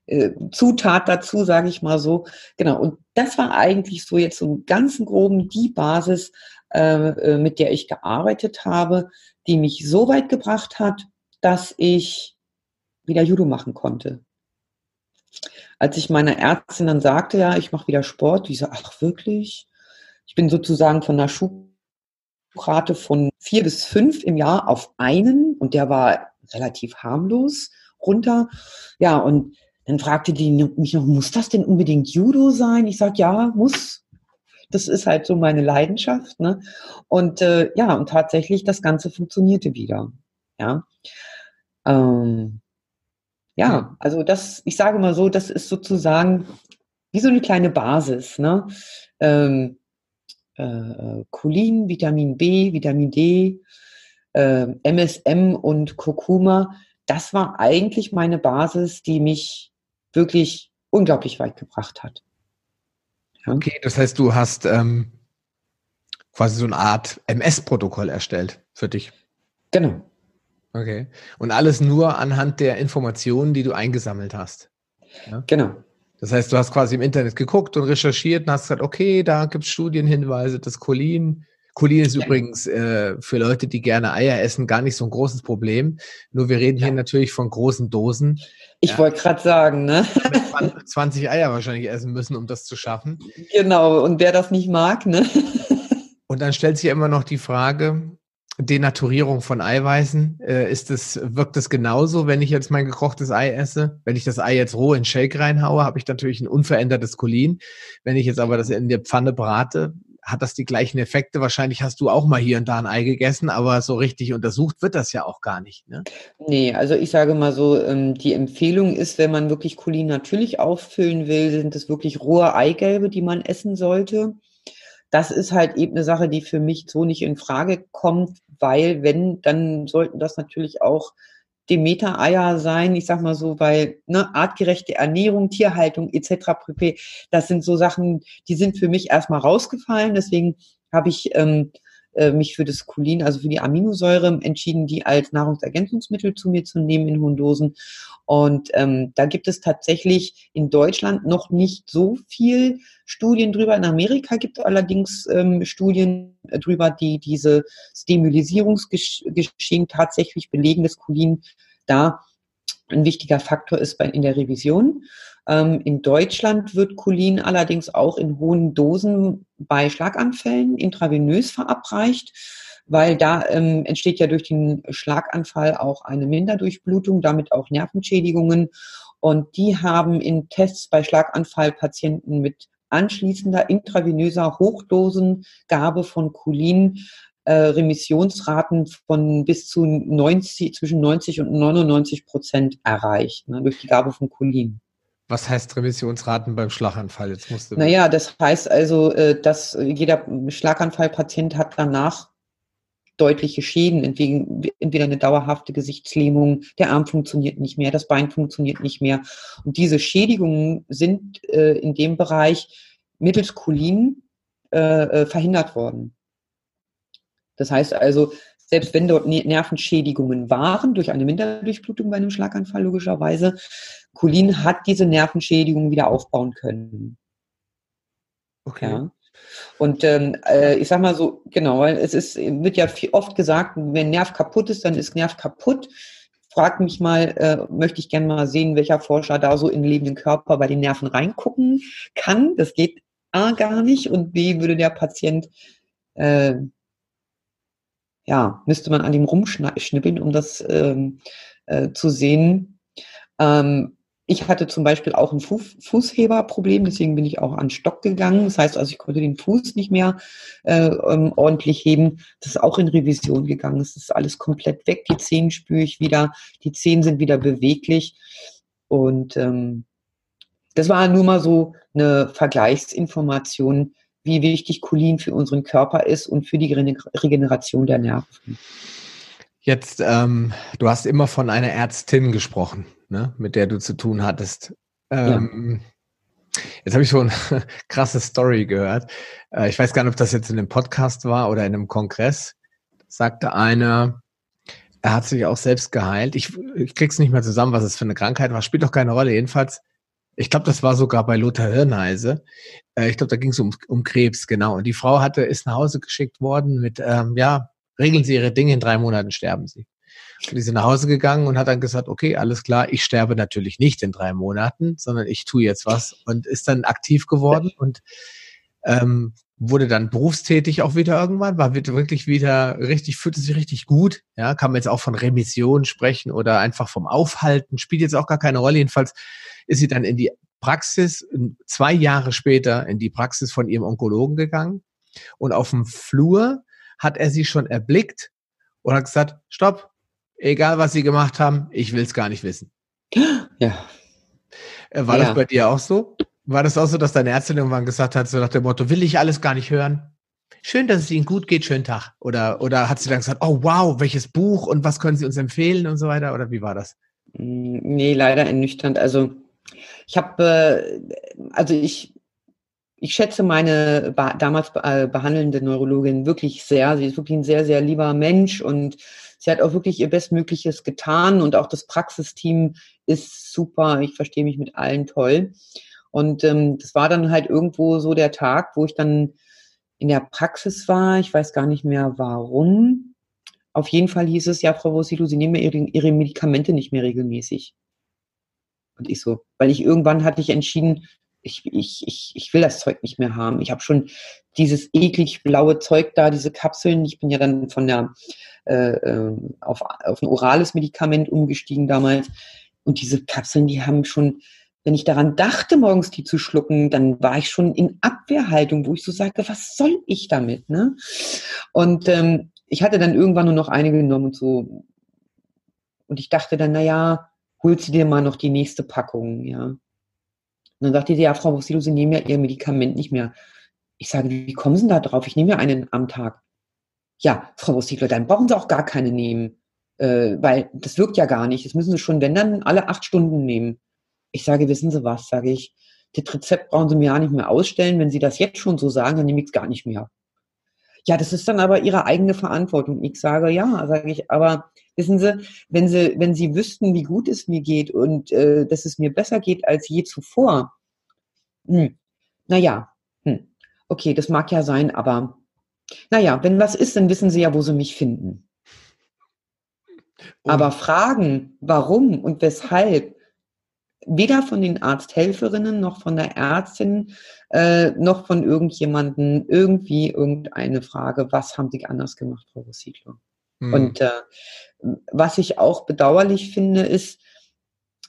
äh, Zutat dazu, sage ich mal so. Genau. Und das war eigentlich so jetzt so im ganzen Groben die Basis, äh, äh, mit der ich gearbeitet habe, die mich so weit gebracht hat, dass ich wieder Judo machen konnte. Als ich meiner Ärztin dann sagte, ja, ich mache wieder Sport, die so, ach wirklich? Ich bin sozusagen von einer Schubrate von vier bis fünf im Jahr auf einen und der war relativ harmlos runter. Ja, und dann fragte die mich noch, muss das denn unbedingt Judo sein? Ich sage, ja, muss. Das ist halt so meine Leidenschaft. Ne? Und äh, ja, und tatsächlich, das Ganze funktionierte wieder. Ja. Ähm, ja, also das, ich sage mal so, das ist sozusagen wie so eine kleine Basis. Ne? Ähm, äh, Cholin, Vitamin B, Vitamin D, äh, MSM und Kurkuma, das war eigentlich meine Basis, die mich wirklich unglaublich weit gebracht hat. Ja. Okay, das heißt, du hast ähm, quasi so eine Art MS-Protokoll erstellt für dich. Genau. Okay. Und alles nur anhand der Informationen, die du eingesammelt hast. Ja? Genau. Das heißt, du hast quasi im Internet geguckt und recherchiert und hast gesagt, okay, da gibt es Studienhinweise, das Cholin. Cholin ist ja. übrigens äh, für Leute, die gerne Eier essen, gar nicht so ein großes Problem. Nur wir reden ja. hier natürlich von großen Dosen. Ich ja. wollte gerade sagen, ne? 20 Eier wahrscheinlich essen müssen, um das zu schaffen. Genau, und wer das nicht mag, ne? Und dann stellt sich immer noch die Frage, Denaturierung von Eiweißen, äh, ist es, wirkt es genauso, wenn ich jetzt mein gekochtes Ei esse? Wenn ich das Ei jetzt roh in Shake reinhaue, habe ich natürlich ein unverändertes Cholin. Wenn ich jetzt aber das in der Pfanne brate, hat das die gleichen Effekte. Wahrscheinlich hast du auch mal hier und da ein Ei gegessen, aber so richtig untersucht wird das ja auch gar nicht. Ne? Nee, also ich sage mal so, ähm, die Empfehlung ist, wenn man wirklich Cholin natürlich auffüllen will, sind es wirklich rohe Eigelbe, die man essen sollte. Das ist halt eben eine Sache, die für mich so nicht in Frage kommt, weil wenn, dann sollten das natürlich auch Demeter-Eier sein, ich sag mal so, weil ne, artgerechte Ernährung, Tierhaltung etc. pp. Das sind so Sachen, die sind für mich erstmal rausgefallen. Deswegen habe ich ähm, äh, mich für das Cholin, also für die Aminosäure entschieden, die als Nahrungsergänzungsmittel zu mir zu nehmen in hohen Dosen. Und ähm, da gibt es tatsächlich in Deutschland noch nicht so viel Studien drüber. In Amerika gibt es allerdings ähm, Studien drüber, die diese Stimulisierungsgeschehen tatsächlich belegen, dass Cholin da ein wichtiger Faktor ist bei, in der Revision. Ähm, in Deutschland wird Cholin allerdings auch in hohen Dosen bei Schlaganfällen intravenös verabreicht weil da ähm, entsteht ja durch den Schlaganfall auch eine Minderdurchblutung, damit auch Nervenschädigungen. Und die haben in Tests bei Schlaganfallpatienten mit anschließender intravenöser Hochdosengabe von Cholin äh, Remissionsraten von bis zu 90, zwischen 90 und 99 Prozent erreicht, ne, durch die Gabe von Cholin. Was heißt Remissionsraten beim Schlaganfall? Jetzt musst du naja, das heißt also, äh, dass jeder Schlaganfallpatient hat danach deutliche Schäden, entweder eine dauerhafte Gesichtslähmung, der Arm funktioniert nicht mehr, das Bein funktioniert nicht mehr. Und diese Schädigungen sind äh, in dem Bereich mittels Cholin äh, verhindert worden. Das heißt also, selbst wenn dort Nervenschädigungen waren, durch eine Minderdurchblutung bei einem Schlaganfall logischerweise, Cholin hat diese Nervenschädigungen wieder aufbauen können. Okay. Ja. Und ähm, äh, ich sag mal so, genau, weil es ist, wird ja viel, oft gesagt, wenn Nerv kaputt ist, dann ist Nerv kaputt. Frag mich mal, äh, möchte ich gerne mal sehen, welcher Forscher da so in den lebenden Körper bei den Nerven reingucken kann. Das geht A gar nicht und B würde der Patient äh, ja, müsste man an ihm rumschnippeln, um das ähm, äh, zu sehen. Ähm, ich hatte zum Beispiel auch ein Fu Fußheberproblem, deswegen bin ich auch an Stock gegangen. Das heißt also, ich konnte den Fuß nicht mehr äh, ähm, ordentlich heben. Das ist auch in Revision gegangen. Es ist alles komplett weg. Die Zehen spüre ich wieder. Die Zehen sind wieder beweglich. Und ähm, das war nur mal so eine Vergleichsinformation, wie wichtig Cholin für unseren Körper ist und für die Regeneration der Nerven. Jetzt, ähm, du hast immer von einer Ärztin gesprochen, ne, mit der du zu tun hattest. Ähm, ja. Jetzt habe ich so eine krasse Story gehört. Äh, ich weiß gar nicht, ob das jetzt in einem Podcast war oder in einem Kongress. Sagte einer, er hat sich auch selbst geheilt. Ich, ich krieg's nicht mehr zusammen, was es für eine Krankheit war. Spielt doch keine Rolle. Jedenfalls ich glaube, das war sogar bei Lothar Hirneise. Äh, ich glaube, da ging es um, um Krebs, genau. Und die Frau hatte, ist nach Hause geschickt worden mit, ähm, ja, regeln Sie Ihre Dinge, in drei Monaten sterben Sie. Und die sind nach Hause gegangen und hat dann gesagt, okay, alles klar, ich sterbe natürlich nicht in drei Monaten, sondern ich tue jetzt was und ist dann aktiv geworden und ähm, wurde dann berufstätig auch wieder irgendwann, war wirklich wieder richtig, fühlte sich richtig gut. Ja, kann man jetzt auch von Remission sprechen oder einfach vom Aufhalten, spielt jetzt auch gar keine Rolle. Jedenfalls ist sie dann in die Praxis, zwei Jahre später in die Praxis von ihrem Onkologen gegangen und auf dem Flur hat er sie schon erblickt und hat gesagt, stopp, egal was sie gemacht haben, ich will es gar nicht wissen. Ja. Äh, war ja. das bei dir auch so? War das auch so, dass deine Ärztin irgendwann gesagt hat, so nach dem Motto, will ich alles gar nicht hören? Schön, dass es Ihnen gut geht, schönen Tag. Oder, oder hat sie dann gesagt, oh wow, welches Buch und was können Sie uns empfehlen und so weiter? Oder wie war das? Mm, nee, leider ernüchternd. Also ich habe, äh, also ich, ich schätze meine damals äh, behandelnde Neurologin wirklich sehr. Sie ist wirklich ein sehr, sehr lieber Mensch und sie hat auch wirklich ihr Bestmögliches getan und auch das Praxisteam ist super. Ich verstehe mich mit allen toll. Und ähm, das war dann halt irgendwo so der Tag, wo ich dann in der Praxis war. Ich weiß gar nicht mehr warum. Auf jeden Fall hieß es, ja, Frau Vosilu, Sie nehmen ihre, ihre Medikamente nicht mehr regelmäßig. Und ich so, weil ich irgendwann hatte ich entschieden, ich, ich, ich, ich will das Zeug nicht mehr haben. Ich habe schon dieses eklig blaue Zeug da, diese Kapseln. Ich bin ja dann von der äh, äh, auf, auf ein orales Medikament umgestiegen damals. Und diese Kapseln, die haben schon, wenn ich daran dachte, morgens die zu schlucken, dann war ich schon in Abwehrhaltung, wo ich so sagte, was soll ich damit? Ne? Und ähm, ich hatte dann irgendwann nur noch eine genommen und so. Und ich dachte dann, naja, holt sie dir mal noch die nächste Packung, ja. Und dann sagte sie, ja, Frau Buxilo, Sie nehmen ja Ihr Medikament nicht mehr. Ich sage, wie kommen Sie da drauf? Ich nehme ja einen am Tag. Ja, Frau Buxilo, dann brauchen Sie auch gar keine nehmen, äh, weil das wirkt ja gar nicht. Das müssen Sie schon, wenn dann, alle acht Stunden nehmen. Ich sage, wissen Sie was, sage ich, das Rezept brauchen Sie mir ja nicht mehr ausstellen. Wenn Sie das jetzt schon so sagen, dann nehme ich es gar nicht mehr. Ja, das ist dann aber Ihre eigene Verantwortung. Ich sage, ja, sage ich, aber wissen Sie, wenn Sie, wenn Sie wüssten, wie gut es mir geht und äh, dass es mir besser geht als je zuvor, hm, naja, hm, okay, das mag ja sein, aber naja, wenn was ist, dann wissen Sie ja, wo Sie mich finden. Aber Fragen, warum und weshalb, weder von den Arzthelferinnen noch von der Ärztin äh, noch von irgendjemanden irgendwie irgendeine Frage, was haben Sie anders gemacht, Frau Rositlo? Mhm. Und äh, was ich auch bedauerlich finde, ist,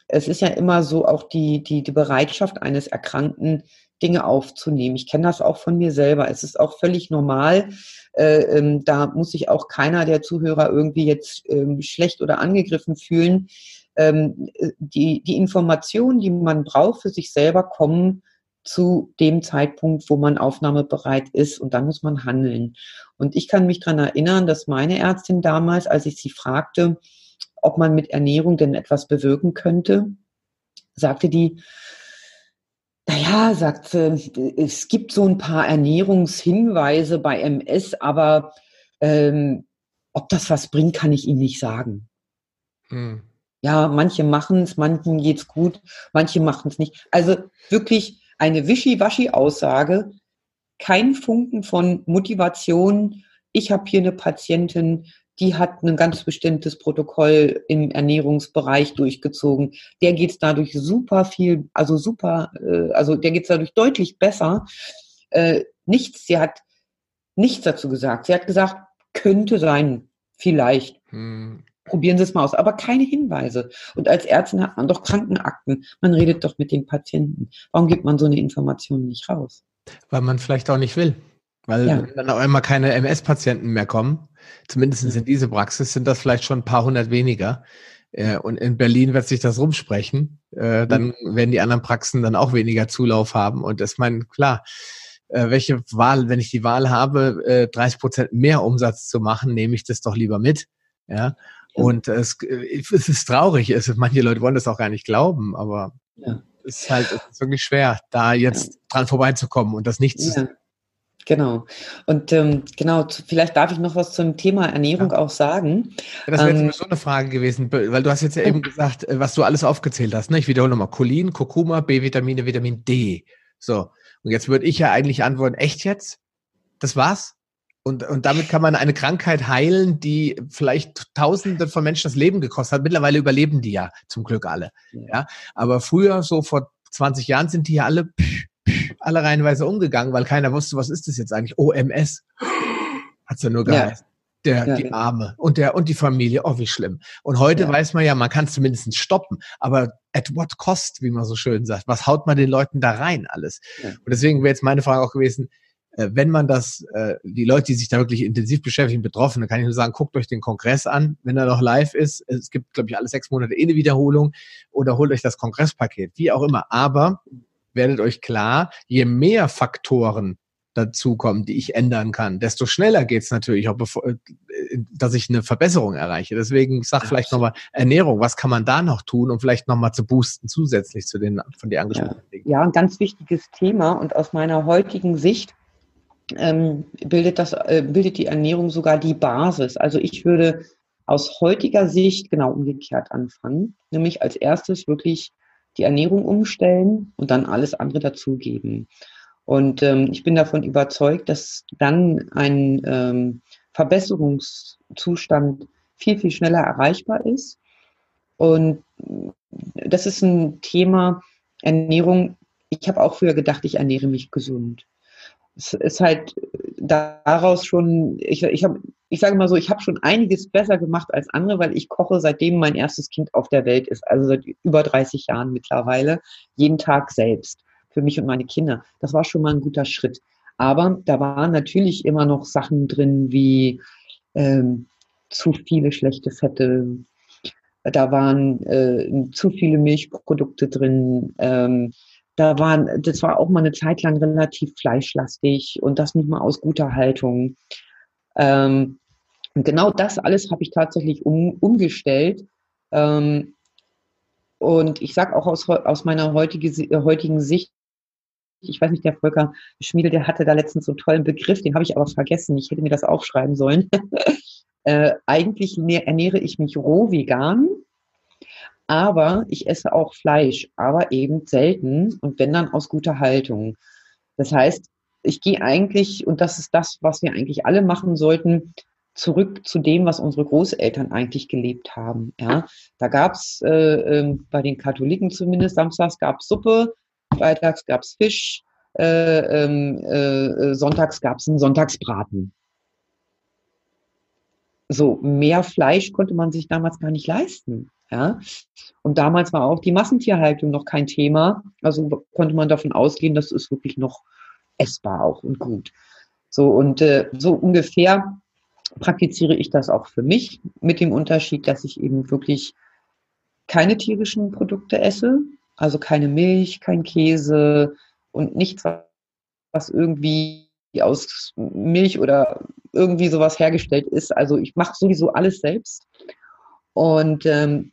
es ist ja immer so auch die, die, die Bereitschaft eines Erkrankten, Dinge aufzunehmen. Ich kenne das auch von mir selber. Es ist auch völlig normal. Äh, ähm, da muss sich auch keiner der Zuhörer irgendwie jetzt ähm, schlecht oder angegriffen fühlen ähm, die, die Informationen, die man braucht für sich selber, kommen zu dem Zeitpunkt, wo man aufnahmebereit ist und dann muss man handeln. Und ich kann mich daran erinnern, dass meine Ärztin damals, als ich sie fragte, ob man mit Ernährung denn etwas bewirken könnte, sagte die, naja, sagt sie, es gibt so ein paar Ernährungshinweise bei MS, aber ähm, ob das was bringt, kann ich Ihnen nicht sagen. Hm ja, manche machen es, manchen geht's gut, manche machen es nicht. Also wirklich eine Wischiwaschi-Aussage, kein Funken von Motivation. Ich habe hier eine Patientin, die hat ein ganz bestimmtes Protokoll im Ernährungsbereich durchgezogen. Der geht es dadurch super viel, also super, äh, also der geht es dadurch deutlich besser. Äh, nichts, sie hat nichts dazu gesagt. Sie hat gesagt, könnte sein, vielleicht. Hm. Probieren Sie es mal aus, aber keine Hinweise. Und als Ärztin hat man doch Krankenakten. Man redet doch mit den Patienten. Warum gibt man so eine Information nicht raus? Weil man vielleicht auch nicht will. Weil ja. dann auch immer keine MS-Patienten mehr kommen, zumindest in diese Praxis, sind das vielleicht schon ein paar hundert weniger. Äh, und in Berlin wird sich das rumsprechen. Äh, dann werden die anderen Praxen dann auch weniger Zulauf haben. Und das meine, klar, äh, welche Wahl, wenn ich die Wahl habe, 30 Prozent mehr Umsatz zu machen, nehme ich das doch lieber mit. Ja. Und es, es ist traurig. Es, manche Leute wollen das auch gar nicht glauben, aber ja. es ist halt es ist wirklich schwer, da jetzt ja. dran vorbeizukommen und das nicht zu Genau. Und ähm, genau, vielleicht darf ich noch was zum Thema Ernährung ja. auch sagen. Ja, das wäre ähm, so eine Frage gewesen, weil du hast jetzt ja eben gesagt, äh, was du alles aufgezählt hast. Ne? Ich wiederhole nochmal. Cholin, Kurkuma, B-Vitamine, Vitamin D. So. Und jetzt würde ich ja eigentlich antworten, echt jetzt? Das war's? Und, und damit kann man eine Krankheit heilen, die vielleicht Tausende von Menschen das Leben gekostet hat. Mittlerweile überleben die ja zum Glück alle. Ja. Aber früher, so vor 20 Jahren, sind die ja alle alle reihenweise umgegangen, weil keiner wusste, was ist das jetzt eigentlich? OMS. Hat's ja nur geheißen. Ja. Der, ja, die. Arme und der und die Familie, oh, wie schlimm. Und heute ja. weiß man ja, man kann es zumindest stoppen, aber at what cost, wie man so schön sagt. Was haut man den Leuten da rein alles? Und deswegen wäre jetzt meine Frage auch gewesen, wenn man das, äh, die Leute, die sich da wirklich intensiv beschäftigen, betroffen, dann kann ich nur sagen, guckt euch den Kongress an, wenn er noch live ist. Es gibt, glaube ich, alle sechs Monate eh eine Wiederholung oder holt euch das Kongresspaket, wie auch immer. Aber werdet euch klar, je mehr Faktoren dazukommen, die ich ändern kann, desto schneller geht's natürlich, auch bevor, äh, dass ich eine Verbesserung erreiche. Deswegen sag ja, vielleicht nochmal Ernährung, was kann man da noch tun, um vielleicht nochmal zu boosten, zusätzlich zu den von dir angesprochenen ja. Dingen? Ja, ein ganz wichtiges Thema und aus meiner heutigen Sicht ähm, bildet, das, äh, bildet die Ernährung sogar die Basis. Also ich würde aus heutiger Sicht genau umgekehrt anfangen, nämlich als erstes wirklich die Ernährung umstellen und dann alles andere dazugeben. Und ähm, ich bin davon überzeugt, dass dann ein ähm, Verbesserungszustand viel, viel schneller erreichbar ist. Und das ist ein Thema Ernährung. Ich habe auch früher gedacht, ich ernähre mich gesund. Es ist halt daraus schon, ich, ich habe ich sage mal so, ich habe schon einiges besser gemacht als andere, weil ich koche seitdem mein erstes Kind auf der Welt ist, also seit über 30 Jahren mittlerweile, jeden Tag selbst für mich und meine Kinder. Das war schon mal ein guter Schritt. Aber da waren natürlich immer noch Sachen drin wie ähm, zu viele schlechte Fette. Da waren äh, zu viele Milchprodukte drin. Ähm, da waren, das war auch mal eine Zeit lang relativ fleischlastig und das nicht mal aus guter Haltung. Ähm, und genau das alles habe ich tatsächlich um, umgestellt. Ähm, und ich sage auch aus, aus meiner heutige, heutigen Sicht, ich weiß nicht, der Volker Schmiedel, der hatte da letztens so einen tollen Begriff, den habe ich aber vergessen. Ich hätte mir das aufschreiben sollen. äh, eigentlich ernähre ich mich roh vegan, aber ich esse auch Fleisch, aber eben selten und wenn dann aus guter Haltung. Das heißt, ich gehe eigentlich, und das ist das, was wir eigentlich alle machen sollten, zurück zu dem, was unsere Großeltern eigentlich gelebt haben. Ja, da gab es äh, äh, bei den Katholiken zumindest samstags gab es Suppe, freitags gab es Fisch, äh, ähm, äh, sonntags gab es einen Sonntagsbraten. So mehr Fleisch konnte man sich damals gar nicht leisten. Ja, und damals war auch die Massentierhaltung noch kein Thema. Also konnte man davon ausgehen, das ist wirklich noch essbar auch und gut. So und äh, so ungefähr praktiziere ich das auch für mich mit dem Unterschied, dass ich eben wirklich keine tierischen Produkte esse, also keine Milch, kein Käse und nichts, was irgendwie aus Milch oder irgendwie sowas hergestellt ist. Also ich mache sowieso alles selbst. Und ähm,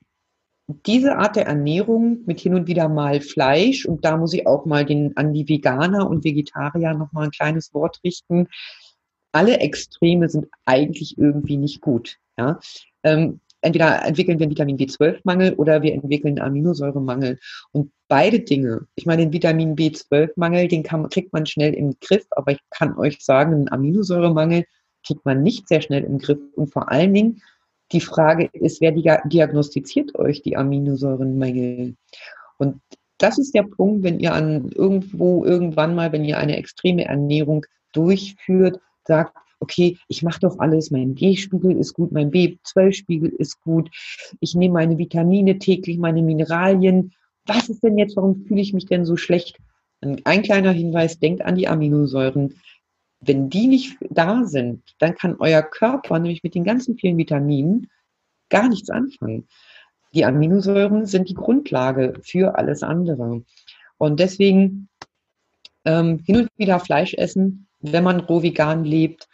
diese Art der Ernährung mit hin und wieder mal Fleisch, und da muss ich auch mal den, an die Veganer und Vegetarier nochmal ein kleines Wort richten. Alle Extreme sind eigentlich irgendwie nicht gut. Ja? Ähm, entweder entwickeln wir einen Vitamin B12-Mangel oder wir entwickeln einen Aminosäuremangel. Und beide Dinge, ich meine, den Vitamin B12-Mangel, den kann, kriegt man schnell im Griff, aber ich kann euch sagen, einen Aminosäuremangel kriegt man nicht sehr schnell im Griff. Und vor allen Dingen, die Frage ist, wer diagnostiziert euch die Aminosäurenmängel? Und das ist der Punkt, wenn ihr an irgendwo, irgendwann mal, wenn ihr eine extreme Ernährung durchführt, sagt, okay, ich mache doch alles, mein D-Spiegel ist gut, mein B12-Spiegel ist gut, ich nehme meine Vitamine täglich, meine Mineralien. Was ist denn jetzt, warum fühle ich mich denn so schlecht? Ein kleiner Hinweis, denkt an die Aminosäuren. Wenn die nicht da sind, dann kann euer Körper nämlich mit den ganzen vielen Vitaminen gar nichts anfangen. Die Aminosäuren sind die Grundlage für alles andere. Und deswegen ähm, hin und wieder Fleisch essen, wenn man roh vegan lebt.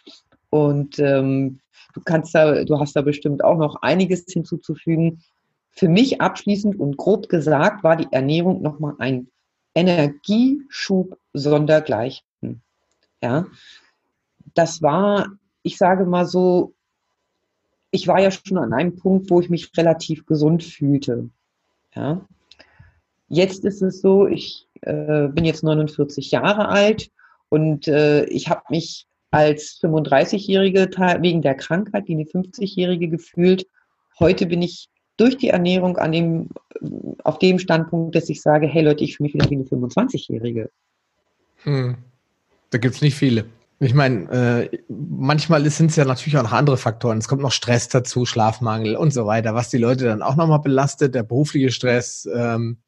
Und ähm, du kannst da, du hast da bestimmt auch noch einiges hinzuzufügen. Für mich abschließend und grob gesagt war die Ernährung nochmal ein Energieschub sondergleichen. Ja, das war, ich sage mal so, ich war ja schon an einem Punkt, wo ich mich relativ gesund fühlte. Ja. Jetzt ist es so, ich äh, bin jetzt 49 Jahre alt und äh, ich habe mich als 35-Jährige wegen der Krankheit wie eine 50-Jährige gefühlt. Heute bin ich durch die Ernährung an dem, auf dem Standpunkt, dass ich sage, hey Leute, ich fühle mich wieder wie eine 25-Jährige. Hm. Da gibt es nicht viele. Ich meine, äh, manchmal sind es ja natürlich auch noch andere Faktoren. Es kommt noch Stress dazu, Schlafmangel und so weiter, was die Leute dann auch nochmal belastet, der berufliche Stress, ähm,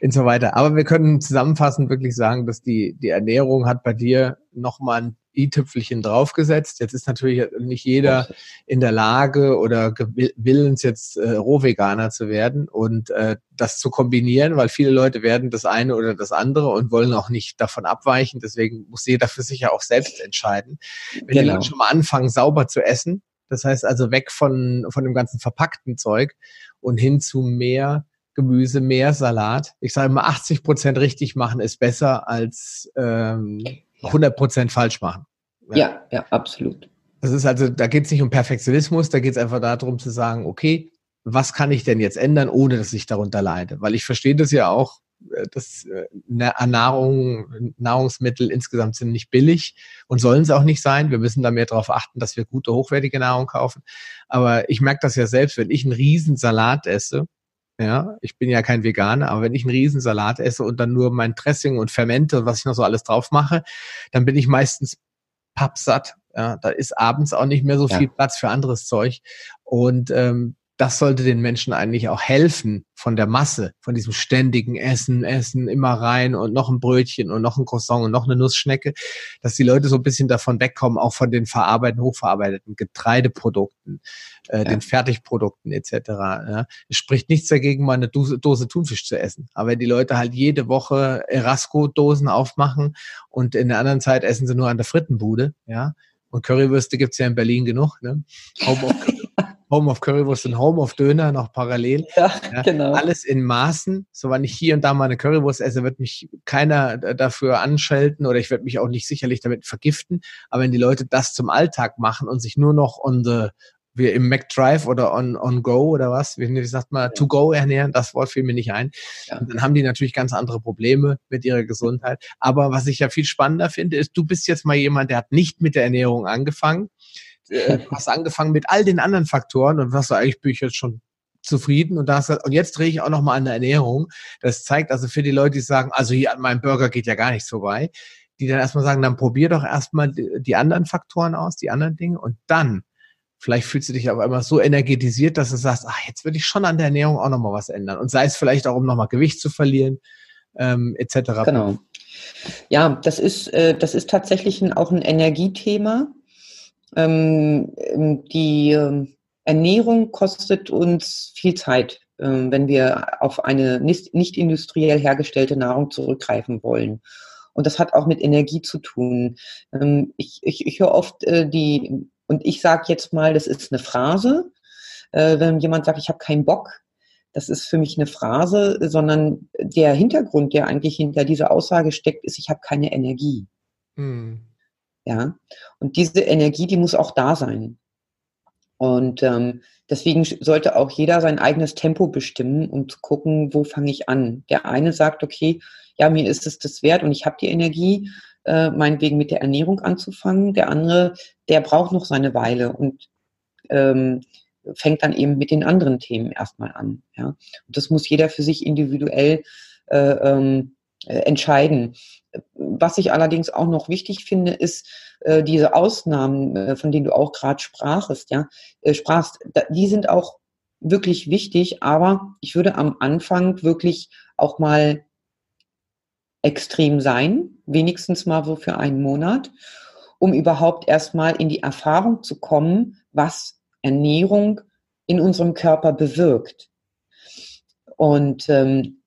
und so weiter. Aber wir können zusammenfassend wirklich sagen, dass die, die Ernährung hat bei dir nochmal ein i-Tüpfelchen draufgesetzt. Jetzt ist natürlich nicht jeder in der Lage oder willens, jetzt äh, Rohveganer zu werden und äh, das zu kombinieren, weil viele Leute werden das eine oder das andere und wollen auch nicht davon abweichen. Deswegen muss jeder für sich ja auch selbst entscheiden. Wenn genau. die Leute schon mal anfangen, sauber zu essen, das heißt also weg von, von dem ganzen verpackten Zeug und hin zu mehr Gemüse, mehr Salat. Ich sage immer, 80 Prozent richtig machen ist besser als ähm, 100 Prozent falsch machen. Ja, ja, ja absolut. Das ist also, da geht es nicht um Perfektionismus, da geht es einfach darum zu sagen, okay, was kann ich denn jetzt ändern, ohne dass ich darunter leide? Weil ich verstehe das ja auch, äh, dass äh, Nahrung, Nahrungsmittel insgesamt sind nicht billig und sollen es auch nicht sein. Wir müssen da mehr darauf achten, dass wir gute, hochwertige Nahrung kaufen. Aber ich merke das ja selbst, wenn ich einen riesen Salat esse, ja, ich bin ja kein Veganer, aber wenn ich einen Riesensalat esse und dann nur mein Dressing und Fermente und was ich noch so alles drauf mache, dann bin ich meistens pappsatt. Ja, da ist abends auch nicht mehr so viel Platz für anderes Zeug. Und ähm, das sollte den Menschen eigentlich auch helfen von der Masse, von diesem ständigen Essen, Essen, immer rein und noch ein Brötchen und noch ein Croissant und noch eine Nussschnecke, dass die Leute so ein bisschen davon wegkommen, auch von den verarbeiteten, hochverarbeiteten Getreideprodukten, äh, ja. den Fertigprodukten etc. Ja. Es spricht nichts dagegen, mal eine Dose, Dose Thunfisch zu essen. Aber wenn die Leute halt jede Woche Erasco-Dosen aufmachen und in der anderen Zeit essen sie nur an der Frittenbude, ja, und Currywürste gibt's ja in Berlin genug, ne? Home of Home of Currywurst und Home of Döner noch parallel. Ja, ja, genau. Alles in Maßen. So, wenn ich hier und da mal eine Currywurst esse, wird mich keiner dafür anschalten oder ich werde mich auch nicht sicherlich damit vergiften. Aber wenn die Leute das zum Alltag machen und sich nur noch on the wir im McDrive oder on, on Go oder was, wie sagt man, to go ernähren, das Wort fiel mir nicht ein. Ja. dann haben die natürlich ganz andere Probleme mit ihrer Gesundheit. Aber was ich ja viel spannender finde, ist, du bist jetzt mal jemand, der hat nicht mit der Ernährung angefangen, äh, hast angefangen mit all den anderen Faktoren und was du eigentlich bin ich jetzt schon zufrieden und da hast, und jetzt drehe ich auch noch mal an der Ernährung. Das zeigt also für die Leute, die sagen, also hier an meinem Burger geht ja gar nichts vorbei, die dann erstmal sagen, dann probier doch erstmal die, anderen Faktoren aus, die anderen Dinge und dann vielleicht fühlst du dich auf einmal so energetisiert, dass du sagst, ach, jetzt würde ich schon an der Ernährung auch noch mal was ändern und sei es vielleicht auch, um noch mal Gewicht zu verlieren, ähm, etc. Genau. Ja, das ist, äh, das ist tatsächlich ein, auch ein Energiethema. Ähm, ähm, die ähm, Ernährung kostet uns viel Zeit, wenn wir auf eine nicht, industriell hergestellte Nahrung zurückgreifen wollen. Und das hat auch mit Energie zu tun. Ich, ich, ich höre oft äh, die, und ich sage jetzt mal, das ist eine Phrase, äh, wenn jemand sagt, ich habe keinen Bock, das ist für mich eine Phrase, sondern der Hintergrund, der eigentlich hinter dieser Aussage steckt, ist, ich habe keine Energie. Hm. Ja. Und diese Energie, die muss auch da sein. Und ähm, deswegen sollte auch jeder sein eigenes Tempo bestimmen, um zu gucken, wo fange ich an. Der eine sagt, okay, ja, mir ist es das wert und ich habe die Energie, äh, meinetwegen mit der Ernährung anzufangen. Der andere, der braucht noch seine Weile und ähm, fängt dann eben mit den anderen Themen erstmal an. Ja? Und das muss jeder für sich individuell äh, ähm, äh, entscheiden. Was ich allerdings auch noch wichtig finde, ist äh, diese Ausnahmen, äh, von denen du auch gerade sprachest, ja, äh, sprachst, da, die sind auch wirklich wichtig, aber ich würde am Anfang wirklich auch mal extrem sein, wenigstens mal so für einen Monat, um überhaupt erstmal in die Erfahrung zu kommen, was Ernährung in unserem Körper bewirkt. Und ähm,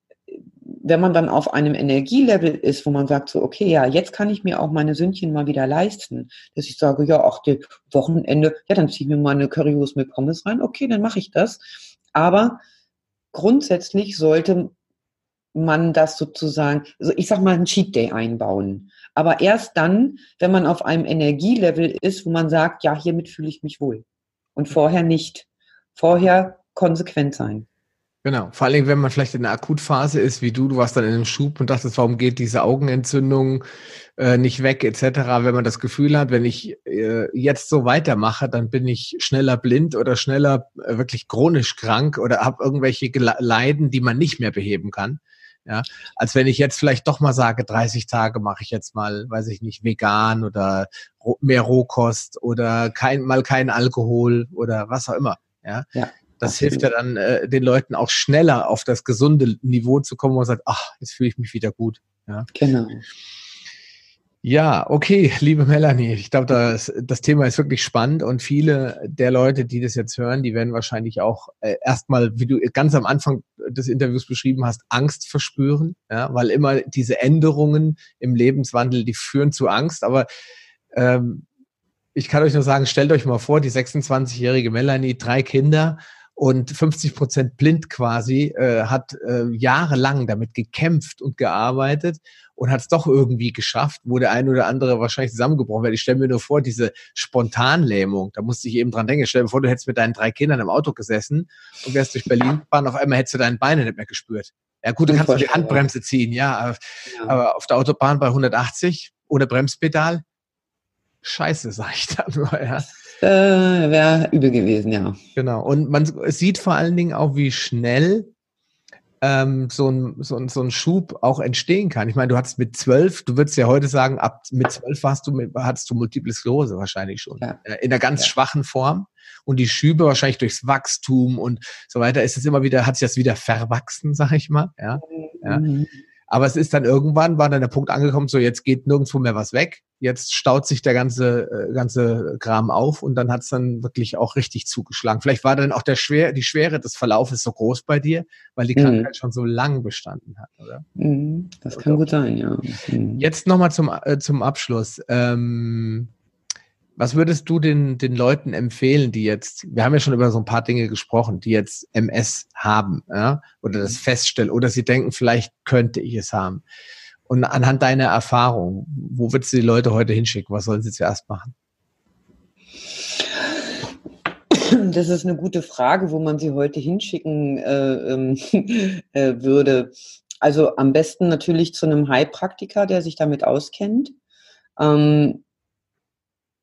wenn man dann auf einem Energielevel ist, wo man sagt so, okay, ja, jetzt kann ich mir auch meine Sündchen mal wieder leisten, dass ich sage, ja, auch die Wochenende, ja, dann ziehe ich mir mal eine Currywurst mit Pommes rein, okay, dann mache ich das. Aber grundsätzlich sollte man das sozusagen, also ich sag mal, einen Cheat Day einbauen. Aber erst dann, wenn man auf einem Energielevel ist, wo man sagt, ja, hiermit fühle ich mich wohl. Und vorher nicht. Vorher konsequent sein. Genau, vor allem, wenn man vielleicht in einer Akutphase ist, wie du, du warst dann in einem Schub und dachtest, warum geht diese Augenentzündung äh, nicht weg, etc. Wenn man das Gefühl hat, wenn ich äh, jetzt so weitermache, dann bin ich schneller blind oder schneller äh, wirklich chronisch krank oder habe irgendwelche Leiden, die man nicht mehr beheben kann. Ja, als wenn ich jetzt vielleicht doch mal sage, 30 Tage mache ich jetzt mal, weiß ich nicht, vegan oder mehr Rohkost oder kein, mal kein Alkohol oder was auch immer. Ja, ja das hilft ja dann äh, den Leuten auch schneller auf das gesunde Niveau zu kommen und sagt, ach, jetzt fühle ich mich wieder gut. Ja. Genau. Ja, okay, liebe Melanie, ich glaube, das, das Thema ist wirklich spannend und viele der Leute, die das jetzt hören, die werden wahrscheinlich auch äh, erstmal, wie du ganz am Anfang des Interviews beschrieben hast, Angst verspüren, ja, weil immer diese Änderungen im Lebenswandel, die führen zu Angst, aber ähm, ich kann euch nur sagen, stellt euch mal vor, die 26-jährige Melanie, drei Kinder und 50 Prozent blind quasi, äh, hat äh, jahrelang damit gekämpft und gearbeitet und hat es doch irgendwie geschafft, wo der eine oder andere wahrscheinlich zusammengebrochen wäre. Ich stelle mir nur vor, diese Spontanlähmung, da musste ich eben dran denken, stell dir vor, du hättest mit deinen drei Kindern im Auto gesessen und wärst durch Berlin gefahren, auf einmal hättest du deine Beine nicht mehr gespürt. Ja gut, du kannst die Handbremse ziehen, ja, aber, ja. aber auf der Autobahn bei 180 ohne Bremspedal, scheiße, sag ich dann nur, ja äh, wäre übel gewesen, ja. Genau. Und man sieht vor allen Dingen auch, wie schnell ähm, so, ein, so, ein, so ein Schub auch entstehen kann. Ich meine, du hattest mit zwölf, du würdest ja heute sagen, ab mit zwölf warst du mit, hattest du Multiple Sklerose wahrscheinlich schon. Ja. Äh, in einer ganz ja. schwachen Form. Und die Schübe wahrscheinlich durchs Wachstum und so weiter ist es immer wieder, hat sich das wieder verwachsen, sag ich mal. Ja. Mhm. Aber es ist dann irgendwann, war dann der Punkt angekommen, so jetzt geht nirgendwo mehr was weg. Jetzt staut sich der ganze, äh, ganze Kram auf und dann hat es dann wirklich auch richtig zugeschlagen. Vielleicht war dann auch der Schwer, die Schwere des Verlaufes so groß bei dir, weil die mhm. Krankheit schon so lang bestanden hat, oder? Mhm, das kann gut sein, ja. Mhm. Jetzt nochmal zum, äh, zum Abschluss. Ähm, was würdest du den, den Leuten empfehlen, die jetzt, wir haben ja schon über so ein paar Dinge gesprochen, die jetzt MS haben, ja, oder das mhm. feststellen, oder sie denken, vielleicht könnte ich es haben. Und anhand deiner Erfahrung, wo würdest du die Leute heute hinschicken? Was sollen sie zuerst machen? Das ist eine gute Frage, wo man sie heute hinschicken äh, ähm, äh, würde. Also am besten natürlich zu einem Heilpraktiker, der sich damit auskennt. Ähm,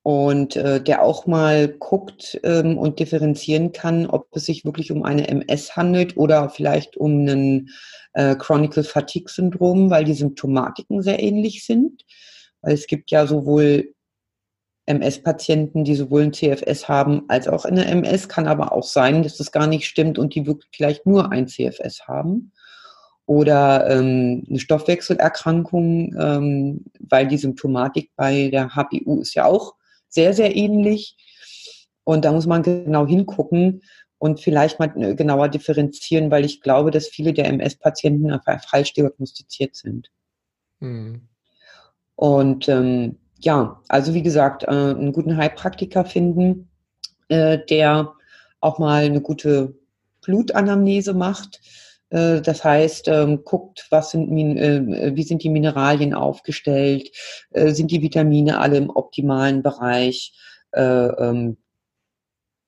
und äh, der auch mal guckt ähm, und differenzieren kann, ob es sich wirklich um eine MS handelt oder vielleicht um einen äh, Chronicle Fatigue Syndrom, weil die Symptomatiken sehr ähnlich sind. Weil es gibt ja sowohl MS-Patienten, die sowohl ein CFS haben als auch eine MS, kann aber auch sein, dass das gar nicht stimmt und die wirklich vielleicht nur ein CFS haben. Oder ähm, eine Stoffwechselerkrankung, ähm, weil die Symptomatik bei der HPU ist ja auch sehr, sehr ähnlich. Und da muss man genau hingucken und vielleicht mal äh, genauer differenzieren, weil ich glaube, dass viele der MS-Patienten falsch diagnostiziert sind. Mhm. Und ähm, ja, also wie gesagt, äh, einen guten Heilpraktiker finden, äh, der auch mal eine gute Blutanamnese macht. Äh, das heißt, ähm, guckt, was sind, äh, wie sind die Mineralien aufgestellt, äh, sind die Vitamine alle im optimalen Bereich, ähm,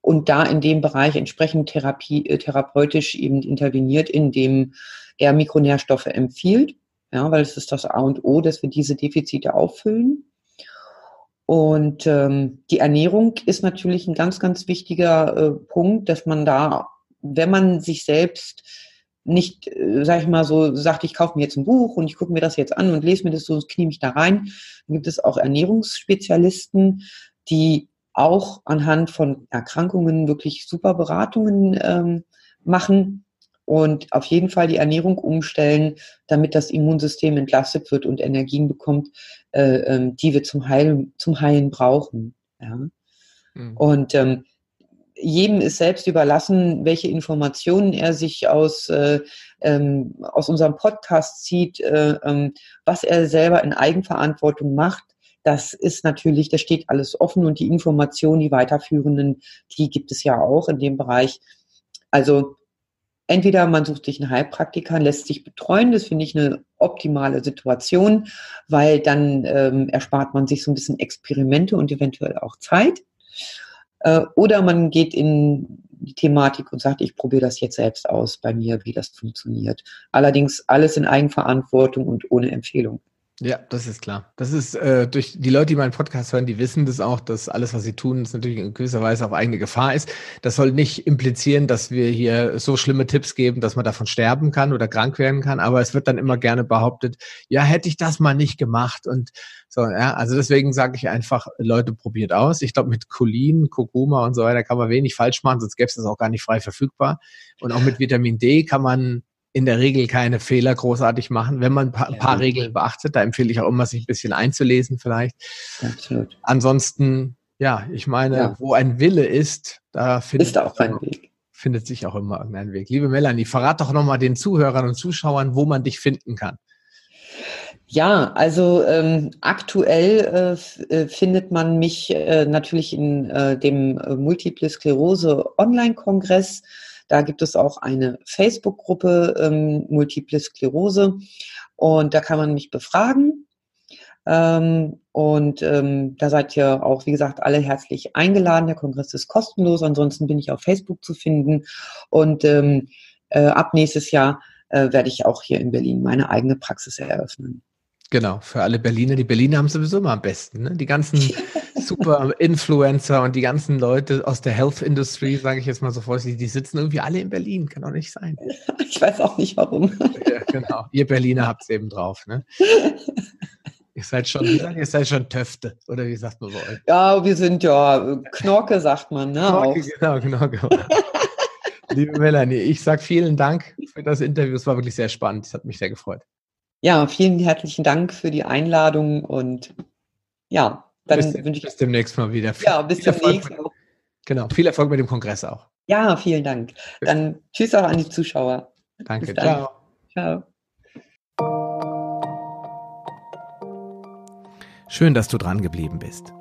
und da in dem Bereich entsprechend Therapie, äh, therapeutisch eben interveniert, indem er Mikronährstoffe empfiehlt, ja, weil es ist das A und O, dass wir diese Defizite auffüllen. Und ähm, die Ernährung ist natürlich ein ganz, ganz wichtiger äh, Punkt, dass man da, wenn man sich selbst nicht, äh, sag ich mal so, sagt, ich kaufe mir jetzt ein Buch und ich gucke mir das jetzt an und lese mir das so und knie mich da rein, dann gibt es auch Ernährungsspezialisten, die auch anhand von Erkrankungen wirklich super Beratungen ähm, machen und auf jeden Fall die Ernährung umstellen, damit das Immunsystem entlastet wird und Energien bekommt, äh, ähm, die wir zum Heilen, zum Heilen brauchen. Ja? Mhm. Und ähm, jedem ist selbst überlassen, welche Informationen er sich aus, äh, ähm, aus unserem Podcast zieht, äh, ähm, was er selber in Eigenverantwortung macht. Das ist natürlich, da steht alles offen und die Informationen, die weiterführenden, die gibt es ja auch in dem Bereich. Also entweder man sucht sich einen Heilpraktiker, lässt sich betreuen, das finde ich eine optimale Situation, weil dann ähm, erspart man sich so ein bisschen Experimente und eventuell auch Zeit. Äh, oder man geht in die Thematik und sagt, ich probiere das jetzt selbst aus bei mir, wie das funktioniert. Allerdings alles in Eigenverantwortung und ohne Empfehlung. Ja, das ist klar. Das ist äh, durch die Leute, die meinen Podcast hören, die wissen das auch, dass alles, was sie tun, das natürlich in gewisser Weise auf eigene Gefahr ist. Das soll nicht implizieren, dass wir hier so schlimme Tipps geben, dass man davon sterben kann oder krank werden kann. Aber es wird dann immer gerne behauptet, ja, hätte ich das mal nicht gemacht und so. Ja, also deswegen sage ich einfach, Leute, probiert aus. Ich glaube, mit Cholin, Kurkuma und so weiter kann man wenig falsch machen, sonst gäbe es das auch gar nicht frei verfügbar. Und auch mit Vitamin D kann man in der Regel keine Fehler großartig machen, wenn man ein paar, ja. paar, Regeln beachtet. Da empfehle ich auch immer, sich ein bisschen einzulesen vielleicht. Absolut. Ansonsten, ja, ich meine, ja. wo ein Wille ist, da findet, ist auch ein Weg. findet sich auch immer irgendein Weg. Liebe Melanie, verrat doch nochmal den Zuhörern und Zuschauern, wo man dich finden kann. Ja, also ähm, aktuell äh, äh findet man mich äh, natürlich in äh, dem äh, Multiple Sklerose Online-Kongress da gibt es auch eine Facebook-Gruppe ähm, Multiple Sklerose und da kann man mich befragen. Ähm, und ähm, da seid ihr auch, wie gesagt, alle herzlich eingeladen. Der Kongress ist kostenlos. Ansonsten bin ich auf Facebook zu finden. Und ähm, äh, ab nächstes Jahr äh, werde ich auch hier in Berlin meine eigene Praxis eröffnen. Genau, für alle Berliner. Die Berliner haben sowieso immer am besten. Ne? Die ganzen super Influencer und die ganzen Leute aus der Health Industry, sage ich jetzt mal so vorsichtig, die sitzen irgendwie alle in Berlin. Kann doch nicht sein. Ich weiß auch nicht warum. Ja, genau. Ihr Berliner habt es eben drauf. Ne? Ihr seid schon, ihr seid schon Töfte, oder wie sagt man bei euch? Ja, wir sind ja Knorke, sagt man. Ne, Knorke, auch. genau, Knorke. Liebe Melanie, ich sage vielen Dank für das Interview. Es war wirklich sehr spannend. Es hat mich sehr gefreut. Ja, vielen herzlichen Dank für die Einladung und ja, dann bis, wünsche ich. Bis demnächst mal wieder. Ja, bis demnächst. Mit, genau, viel Erfolg mit dem Kongress auch. Ja, vielen Dank. Dann tschüss auch an die Zuschauer. Danke, ciao. Ciao. Schön, dass du dran geblieben bist.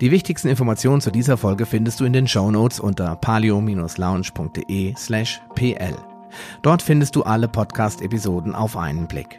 Die wichtigsten Informationen zu dieser Folge findest du in den Show Notes unter palio-lounge.de slash pl. Dort findest du alle Podcast-Episoden auf einen Blick